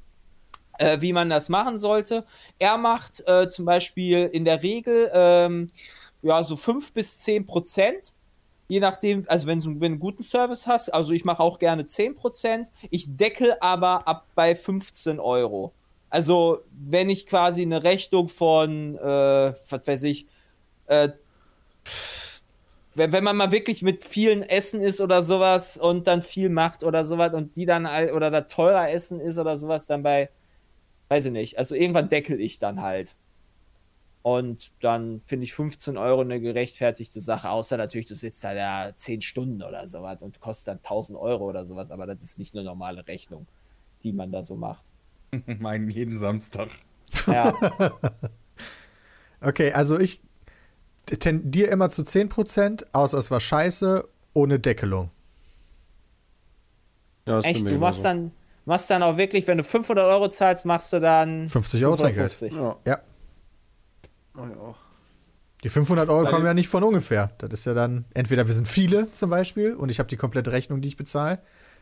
äh, wie man das machen sollte. Er macht äh, zum Beispiel in der Regel ähm, ja so 5 bis 10 Prozent. Je nachdem, also wenn du, einen guten Service hast, also ich mache auch gerne 10 Prozent. Ich deckel aber ab bei 15 Euro. Also, wenn ich quasi eine Rechnung von, äh, was weiß ich, äh, wenn, wenn man mal wirklich mit vielen Essen ist oder sowas und dann viel macht oder sowas und die dann oder da teurer Essen ist oder sowas, dann bei, weiß ich nicht, also irgendwann deckel ich dann halt. Und dann finde ich 15 Euro eine gerechtfertigte Sache, außer natürlich, du sitzt da ja 10 Stunden oder sowas und kostet dann 1000 Euro oder sowas, aber das ist nicht eine normale Rechnung, die man da so macht. <laughs> Meinen jeden Samstag. Ja. <laughs> Okay, also ich tendiere immer zu 10%, außer es war scheiße, ohne Deckelung. Ja, Echt, du machst genauso. dann, machst dann auch wirklich, wenn du 500 Euro zahlst, machst du dann 50 Euro Trinkgeld. 550. Ja. Ja. Die 500 Euro Also- kommen ja nicht von ungefähr. Das ist ja dann, entweder wir sind viele zum Beispiel und ich habe die komplette Rechnung, die ich bezahle.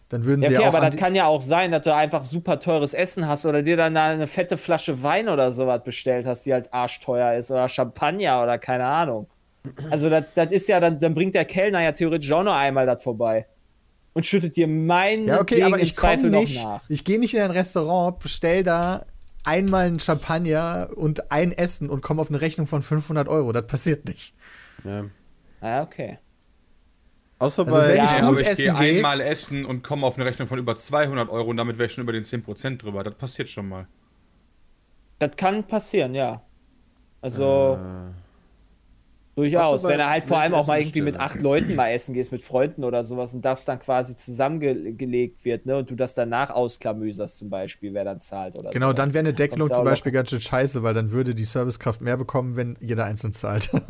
Dann würden Ja, sie okay, ja auch aber das kann ja auch sein, dass du einfach super teures Essen hast oder dir dann da eine fette Flasche Wein oder sowas bestellt hast, die halt arschteuer ist oder Champagner oder keine Ahnung. Also das, das ist ja, dann, dann bringt der Kellner ja theoretisch auch noch einmal das vorbei und schüttet dir meinen Ja, okay, aber ich komme Zweifel nicht, noch nach. ich gehe nicht in ein Restaurant, bestell da einmal ein Champagner und ein Essen und komme auf eine Rechnung von 500 Euro. Das passiert nicht. Ja. Ah, okay. Außer Also bei. wenn Ja, ich gut aber ich essen gehe gehe, einmal essen und komme auf eine Rechnung von über 200 Euro und damit wäre ich schon über den 10% drüber. Das passiert schon mal. Das kann passieren, ja. Also Äh, durchaus, wenn du halt vor allem auch mal irgendwie mit acht Leuten mal essen gehst, mit Freunden oder sowas und das dann quasi zusammengelegt wird, ne? Und du das danach ausklamüserst zum Beispiel, wer dann zahlt oder genau, sowas. dann wäre eine Deckelung zum Beispiel ganz schön scheiße, weil dann würde die Servicekraft mehr bekommen, wenn jeder einzeln zahlt. <laughs>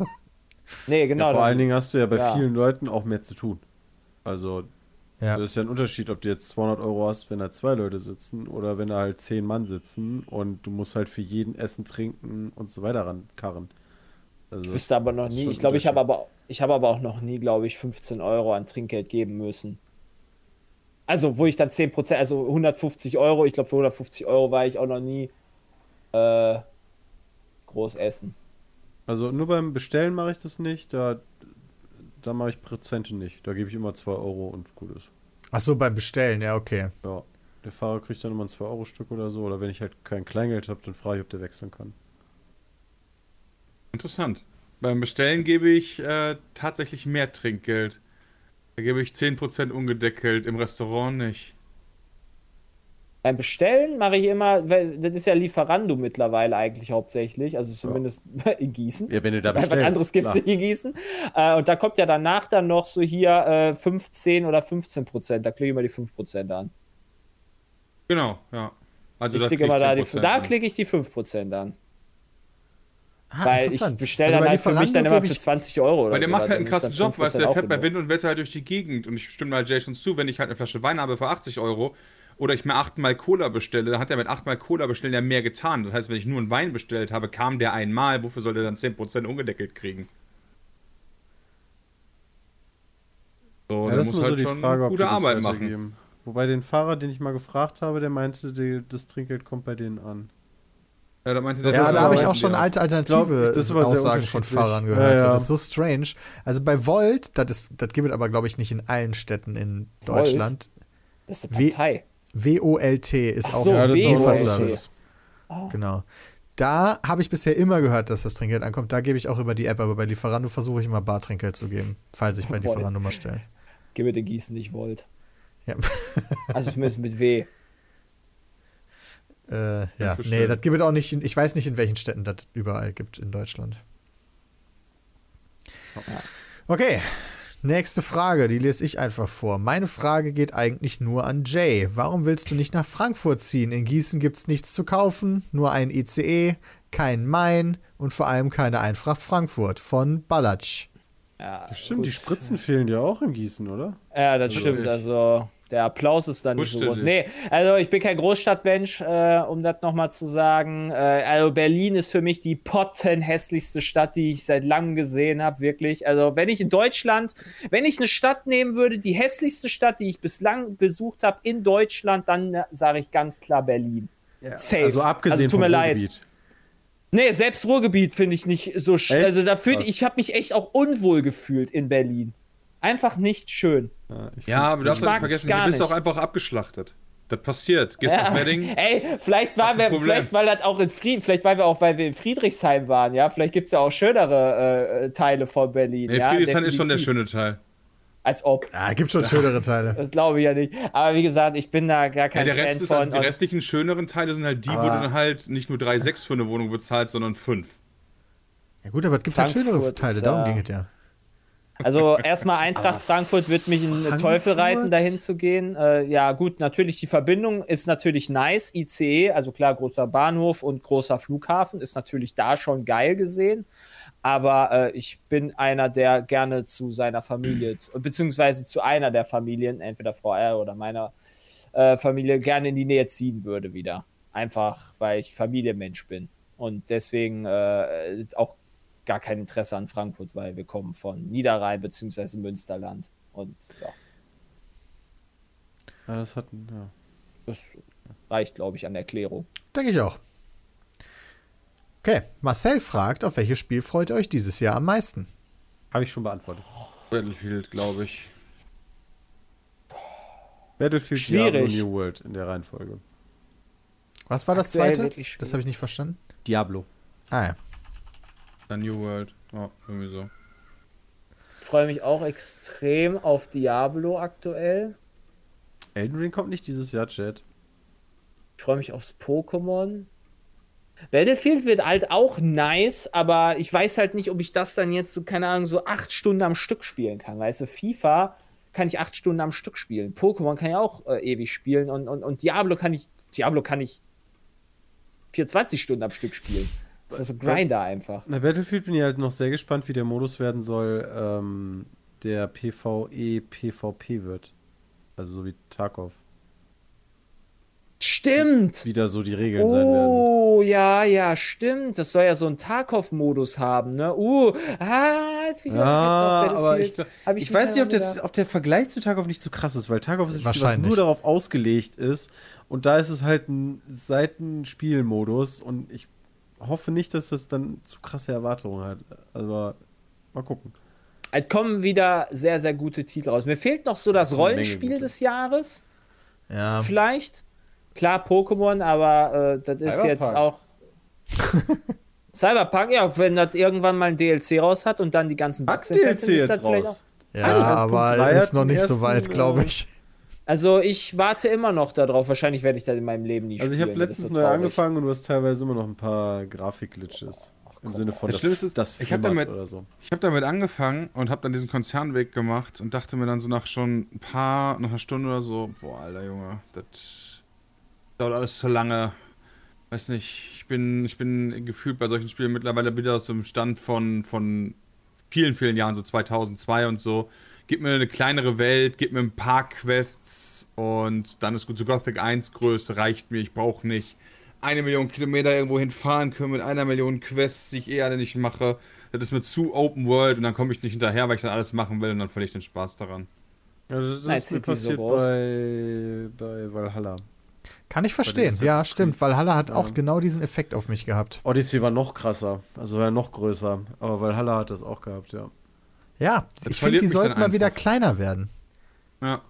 Nee, genau. ja, vor dann- allen Dingen hast du ja bei ja. vielen Leuten auch mehr zu tun. Also, ja. das ist ja ein Unterschied, ob du jetzt 200 Euro hast, wenn da zwei Leute sitzen oder wenn da halt zehn Mann sitzen und du musst halt für jeden Essen, trinken und so weiter rankarren. Also, Ich wüsste aber noch nie. Ich glaube, ich habe aber, ich habe aber auch noch nie, glaube ich, 15 Euro an Trinkgeld geben müssen. Also, wo ich dann 10%, also 150 Euro, ich glaube, für 150 Euro war ich auch noch nie äh, groß essen. Also nur beim Bestellen mache ich das nicht, da, da mache ich Prozente nicht. Da gebe ich immer 2 Euro und gut ist. Ach so, beim Bestellen, ja, okay. Ja. Der Fahrer kriegt dann immer ein 2-Euro-Stück oder so. Oder wenn ich halt kein Kleingeld habe, dann frage ich, ob der wechseln kann. Interessant. Beim Bestellen gebe ich äh, tatsächlich mehr Trinkgeld. Da gebe ich 10% ungedeckelt, im Restaurant nicht. Beim Bestellen mache ich immer, weil das ist ja Lieferando mittlerweile eigentlich hauptsächlich, also zumindest <laughs> in Gießen. Ja, wenn du da Weil was bestellst. anderes gibt es nicht in Gießen. Äh, und da kommt ja danach dann noch so hier äh, 15 oder 15 Prozent. Da klicke ich immer die 5 Prozent an. Genau, ja. Also Ich da klicke krieg immer da, die, 10% da klicke ich die 5 Prozent an. Ah, weil ich interessant. bestelle Also dann halt für mich dann immer für ich- 20 Euro oder Weil der so, macht halt dann einen krassen Job, weißt du, 5% der fährt bei. Wind und Wetter halt durch die Gegend und ich stimme mal Jason zu, wenn ich halt eine Flasche Wein habe für 80 Euro oder ich mir achtmal Cola bestelle, dann hat er mit achtmal Cola bestellen ja mehr getan. Das heißt, wenn ich nur einen Wein bestellt habe, kam der einmal, wofür soll der dann 10% ungedeckelt kriegen? So, Ja, der das muss so halt die schon Frage, ob gute Arbeit machen. Wobei den Fahrer, den ich mal gefragt habe, der meinte, die, das Trinkgeld kommt bei denen an. Ja, da meinte der, Ja, da habe ich auch schon alte glaub, alternative sehr Aussagen von. Fahrern gehört. Ja, ja. Das ist so strange. Also bei Volt, das, ist, das gibt es aber, glaube ich, nicht in allen Städten in Volt? Deutschland. Das ist eine Partei. W-O-L-T ist Ach auch ein Lieferservice. Ah. Genau. Da habe ich bisher immer gehört, dass das Trinkgeld ankommt. Da gebe ich auch über die App, aber bei Lieferando versuche ich immer Bartrinkgeld zu geben, falls ich bei. Lieferando mal stelle. Gib mir den Gießen nicht wollt. Ja. Also zumindest mit W. Äh, ja, nee, das gibt es auch nicht. In, ich weiß nicht, in welchen Städten das überall gibt in Deutschland. Okay, nächste Frage, die lese ich einfach vor. Meine Frage geht eigentlich nur an Jay. Warum willst du nicht nach Frankfurt ziehen? In Gießen gibt es nichts zu kaufen, nur ein ICE, kein Main und vor allem keine Eintracht Frankfurt von Ballatsch. Ja, Stimmt, gut. die Spritzen fehlen ja auch in Gießen, oder? Ja, das Also stimmt. ich- Also der Applaus ist dann nicht so groß. Nee, also ich bin kein Großstadtmensch, äh, um das nochmal zu sagen. Äh, also Berlin ist für mich die pottenhässlichste Stadt, die ich seit langem gesehen habe, wirklich. Also wenn ich in Deutschland, wenn ich eine Stadt nehmen würde, die hässlichste Stadt, die ich bislang besucht habe in Deutschland, dann äh, sage ich ganz klar Berlin. Safe. Also abgesehen Also tut vom mir leid. Ruhrgebiet. Nee, selbst Ruhrgebiet finde ich nicht so sch Echt? Also da fühlt, ich habe mich echt auch unwohl gefühlt in Berlin. Einfach nicht schön. Ja, ich Ja, aber du darfst mag nicht vergessen, du bist nicht. auch einfach abgeschlachtet. Das passiert. Gehst nach Wedding. <laughs> Ey, vielleicht ein wir, vielleicht weil das auch in Frieden, vielleicht weil wir auch, weil wir in Friedrichshain waren, ja, vielleicht gibt es ja auch schönere äh, Teile von Berlin. Nee, ja, Friedrichshain ist schon der schöne Teil. Als ob. Ja, gibt schon schönere Teile. <laughs> Das glaube ich ja nicht. Aber wie gesagt, ich bin da gar Ja, kein der Fan Rest ist, von. also die restlichen schöneren Teile sind halt die, wo du dann halt nicht nur 3,6 für eine Wohnung bezahlst, sondern 5. Ja gut, aber es gibt halt schönere Frankfurt Teile, ist, darum äh, ging es ja. Also erstmal Eintracht Frankfurt wird mich in den Teufel reiten, dahin zu gehen. Äh, ja, gut, natürlich die Verbindung ist natürlich nice. ICE, also klar, großer Bahnhof und großer Flughafen ist natürlich da schon geil gesehen. Aber äh, ich bin einer, der gerne zu seiner Familie, beziehungsweise zu einer der Familien, entweder Frau R oder meiner äh, Familie, gerne in die Nähe ziehen würde wieder. Einfach, weil ich Familienmensch bin. Und deswegen äh, auch gar kein Interesse an Frankfurt, weil wir kommen von Niederrhein bzw. Münsterland. Und ja, Ja, das hat, ja. das reicht, glaube ich, an Erklärung. Denke ich auch. Okay, Marcel fragt, auf welches Spiel freut ihr euch dieses Jahr am meisten? Habe ich schon beantwortet. Battlefield, glaube ich. Battlefield Schwierig. Diablo New World in der Reihenfolge. Was war das Aktuell zweite? Das habe ich nicht verstanden. Diablo. Ah ja. Dann New World. Ja, irgendwie so. Ich freue mich auch extrem auf Diablo aktuell. Elden Ring kommt nicht dieses Jahr, Chat. Ich freue mich aufs Pokémon. Battlefield wird halt auch nice, aber ich weiß halt nicht, ob ich das dann jetzt so, keine Ahnung, so acht Stunden am Stück spielen kann. Weißt du, FIFA kann ich acht Stunden am Stück spielen. Pokémon kann ich auch äh, ewig spielen und, und, und Diablo kann ich, Diablo kann ich 24 Stunden am Stück spielen. Das ist so Grinder einfach. Na, Battlefield bin ich halt noch sehr gespannt, wie der Modus werden soll, ähm, der PvE PvP wird. Also so wie Tarkov. Stimmt! Wieder so die Regeln sein werden. Oh, ja, ja, stimmt. Das soll ja so einen Tarkov-Modus haben, ne? Uh, ah, jetzt bin ich auf aber ich, glaub- ich mir weiß nicht, ob der, ob der Vergleich zu Tarkov nicht so krass ist, weil Tarkov ist ein Spiel, was nur darauf ausgelegt ist und da ist es halt ein Seitenspielmodus und ich hoffe nicht, dass das dann zu krasse Erwartungen hat. Also mal gucken. Es kommen wieder sehr, sehr gute Titel raus. Mir fehlt noch so das Rollenspiel des Jahres, Ja. vielleicht. Klar, Pokémon, aber äh, das ist Cyberpunk. jetzt auch. <laughs> Cyberpunk, ja, wenn das irgendwann mal ein DLC raus hat und dann die ganzen Bugs DLC ist jetzt raus. Ja, Also, 1.3 aber ist noch nicht so weit, glaube äh, ich. Also ich warte immer noch darauf. Wahrscheinlich werde ich das in meinem Leben nie Also ich habe letztens neu angefangen und du hast teilweise immer noch ein paar Grafik-Glitches. Im Sinne von, Das das, ist, das ich hab damit- oder so. Ich habe damit angefangen und habe dann diesen Konzernweg gemacht und dachte mir dann so nach schon ein paar, nach einer Stunde oder so, boah, alter Junge, das dauert alles zu lange. Weiß nicht, ich bin, ich bin gefühlt bei solchen Spielen mittlerweile wieder aus dem Stand von, von vielen, vielen Jahren, so 2002 und so. Gib mir eine kleinere Welt, gib mir ein paar Quests und dann ist gut. So Gothic 1 Größe reicht mir, ich brauche nicht eine Million Kilometer irgendwo hinfahren können mit einer Million Quests, die ich eh alle nicht mache. Das ist mir zu Open World und dann komme ich nicht hinterher, weil ich dann alles machen will und dann verliere ich den Spaß daran. Ja, das, ist mir so passiert groß. bei, bei Valhalla. Kann ich verstehen. Ja, stimmt. Valhalla hat auch Ja. genau diesen Effekt auf mich gehabt. Odyssey war noch krasser, also war noch größer. Aber Valhalla hat das auch gehabt, ja. Ja, Das ich finde, die sollten mal wieder kleiner werden. Ja.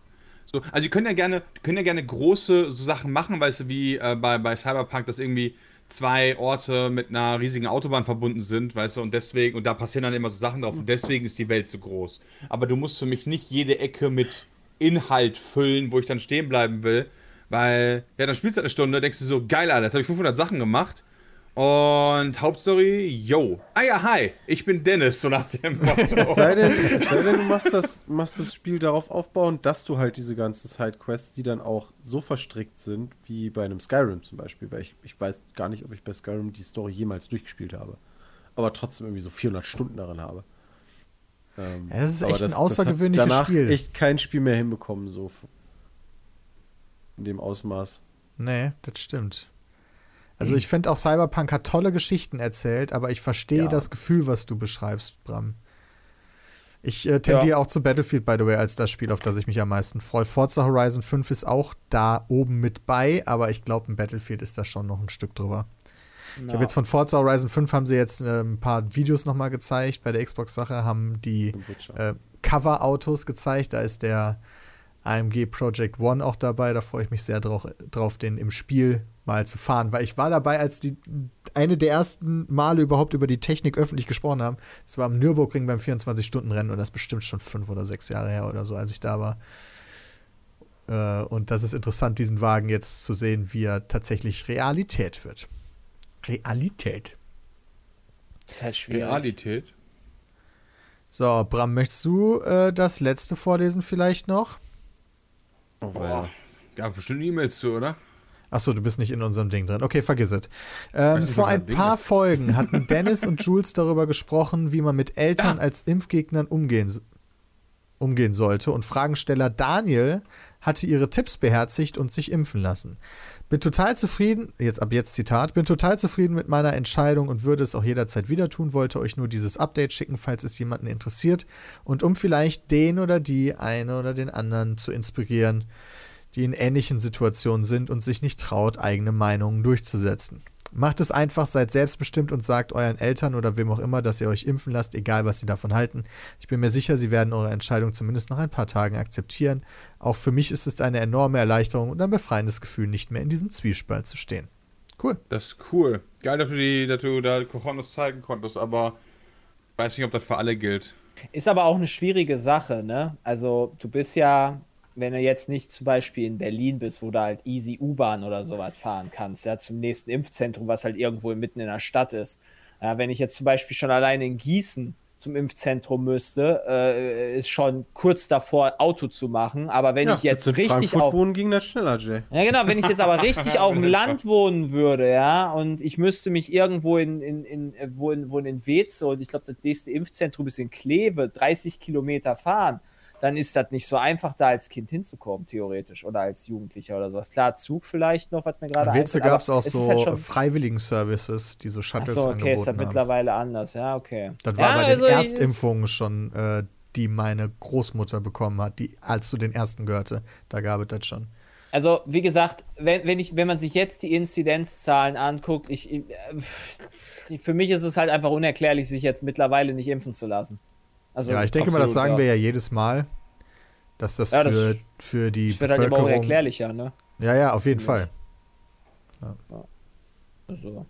So, also die können ja gerne, können ja gerne große so Sachen machen, weißt du, wie äh, bei, bei Cyberpunk, dass irgendwie zwei Orte mit einer riesigen Autobahn verbunden sind, weißt du, und deswegen, und da passieren dann immer so Sachen drauf, und deswegen ist die Welt so groß. Aber du musst für mich nicht jede Ecke mit Inhalt füllen, wo ich dann stehen bleiben will, Weil, ja, dann spielst du halt eine Stunde, denkst du so, geil, Alter, jetzt habe ich 500 Sachen gemacht. Und Hauptstory, yo. Ah ja, hi, ich bin Dennis, so nach dem <laughs> Es Motto. sei denn, es sei denn du machst das, machst das Spiel darauf aufbauen, dass du halt diese ganzen Sidequests, die dann auch so verstrickt sind, wie bei einem Skyrim zum Beispiel. Weil ich, ich weiß gar nicht, ob ich bei Skyrim die Story jemals durchgespielt habe. Aber trotzdem irgendwie so 400 Stunden darin habe. Ähm, Ja, das ist aber echt ein hat außergewöhnliches danach Spiel. echt kein Spiel mehr hinbekommen, so in dem Ausmaß. Nee, das stimmt. Also ich finde auch Cyberpunk hat tolle Geschichten erzählt, aber ich verstehe Ja. das Gefühl, was du beschreibst, Bram. Ich äh, tendiere auch zu Battlefield, by the way, als das Spiel, auf das ich mich am meisten freue. Forza Horizon 5 ist auch da oben mit bei, aber ich glaube, ein Battlefield ist da schon noch ein Stück drüber. Ich habe jetzt von Forza Horizon 5 haben sie jetzt äh, ein paar Videos nochmal gezeigt. Bei der Xbox-Sache haben die äh, Cover-Autos gezeigt. Da ist der AMG Project One auch dabei. Da freue ich mich sehr drauf, drauf, den im Spiel mal zu fahren, weil ich war dabei, als die eine der ersten Male überhaupt über die Technik öffentlich gesprochen haben. Das war am Nürburgring beim 24-Stunden-Rennen und das ist bestimmt schon fünf oder sechs Jahre her oder so, als ich da war. Äh, und das ist interessant, diesen Wagen jetzt zu sehen, wie er tatsächlich Realität wird. Realität. Das ist halt schwierig. Realität. So, Bram, möchtest du äh, das letzte vorlesen vielleicht noch? Oh, Boah. Ja, bestimmt E-Mails zu, oder? Achso, du bist nicht in unserem Ding drin. Okay, vergiss es. Ähm, vor ein Ding paar ist. Folgen hatten <laughs> Dennis und Jules darüber gesprochen, wie man mit Eltern als Impfgegnern umgehen, umgehen sollte. Und Fragensteller Daniel hatte ihre Tipps beherzigt und sich impfen lassen. Bin total zufrieden, jetzt ab jetzt Zitat, bin total zufrieden mit meiner Entscheidung und würde es auch jederzeit wieder tun, wollte euch nur dieses Update schicken, falls es jemanden interessiert und um vielleicht den oder die eine oder den anderen zu inspirieren, die in ähnlichen Situationen sind und sich nicht traut, eigene Meinungen durchzusetzen. Macht es einfach, seid selbstbestimmt und sagt euren Eltern oder wem auch immer, dass ihr euch impfen lasst, egal was sie davon halten. Ich bin mir sicher, sie werden eure Entscheidung zumindest nach ein paar Tagen akzeptieren. Auch für mich ist es eine enorme Erleichterung und ein befreiendes Gefühl, nicht mehr in diesem Zwiespalt zu stehen. Cool. Das ist cool. Geil, dass du, die, dass du da Cojones zeigen konntest, aber ich weiß nicht, ob das für alle gilt. Ist aber auch eine schwierige Sache, ne? Also, du bist ja, wenn du jetzt nicht zum Beispiel in Berlin bist, wo du halt easy U-Bahn oder sowas fahren kannst, ja, zum nächsten Impfzentrum, was halt irgendwo mitten in der Stadt ist. Ja, wenn ich jetzt zum Beispiel schon alleine in Gießen zum Impfzentrum müsste, äh, ist schon kurz davor, Auto zu machen. Aber wenn ich jetzt richtig Frankfurt auf, wohnen, ging das schneller, Jay. ja, genau, wenn ich jetzt aber richtig <laughs> auf dem Land wohnen würde, ja, und ich müsste mich irgendwo in, in, in, äh, wo in, wo in Weze und ich glaube, das nächste Impfzentrum ist in Kleve, 30 Kilometer fahren, dann ist das nicht so einfach, da als Kind hinzukommen, theoretisch, oder als Jugendlicher oder sowas. Klar, Zug vielleicht noch, was mir gerade einfällt, aber gab es auch so halt Freiwilligen-Services, die so Ach Shuttles so, okay, ist das angeboten haben. mittlerweile anders, ja, okay. Das war ja, bei den also, Erstimpfungen schon, äh, die meine Großmutter bekommen hat, die als zu den ersten gehörte. Da gab es das schon. Also, wie gesagt, wenn, wenn, ich, wenn man sich jetzt die Inzidenzzahlen anguckt, ich, ich, äh, für mich ist es halt einfach unerklärlich, sich jetzt mittlerweile nicht impfen zu lassen. Also, ja, ich denke mal, das absolut, sagen ja. wir ja jedes Mal, dass das, Ja, das für, für die Das wird halt immer Bevölkerung. unerklärlicher, ne? ja, ja, auf jeden Fall. Also.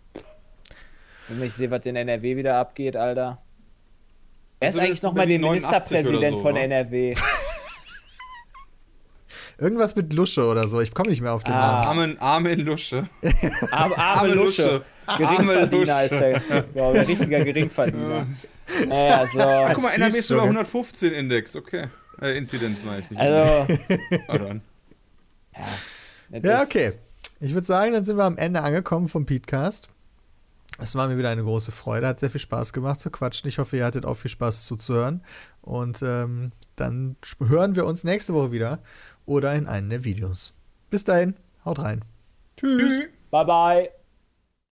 Wenn ich sehe, was in NRW wieder abgeht, Alter. Wer ist eigentlich nochmal der Berlin 89 oder Ministerpräsident so, von wa? NRW? <laughs> Irgendwas mit Lusche oder so. Ich komme nicht mehr auf den Ah. Namen. Armen, Armen Lusche. Arme, arme Lusche. Arme Geringverdiener Lusche. ist er. Ja, ein richtiger Geringverdiener. Naja, so. Ah, guck mal, NRW ist sogar ne? 115 Index, okay. Äh, Inzidenz meine ich nicht. Also. <laughs> Das Ja, ist- okay. Ich würde sagen, dann sind wir am Ende angekommen vom Podcast. Es war mir wieder eine große Freude, hat sehr viel Spaß gemacht zu quatschen. Ich hoffe, ihr hattet auch viel Spaß zuzuhören. Und ähm, dann hören wir uns nächste Woche wieder oder in einem der Videos. Bis dahin, haut rein. Tschüss. Bye, bye.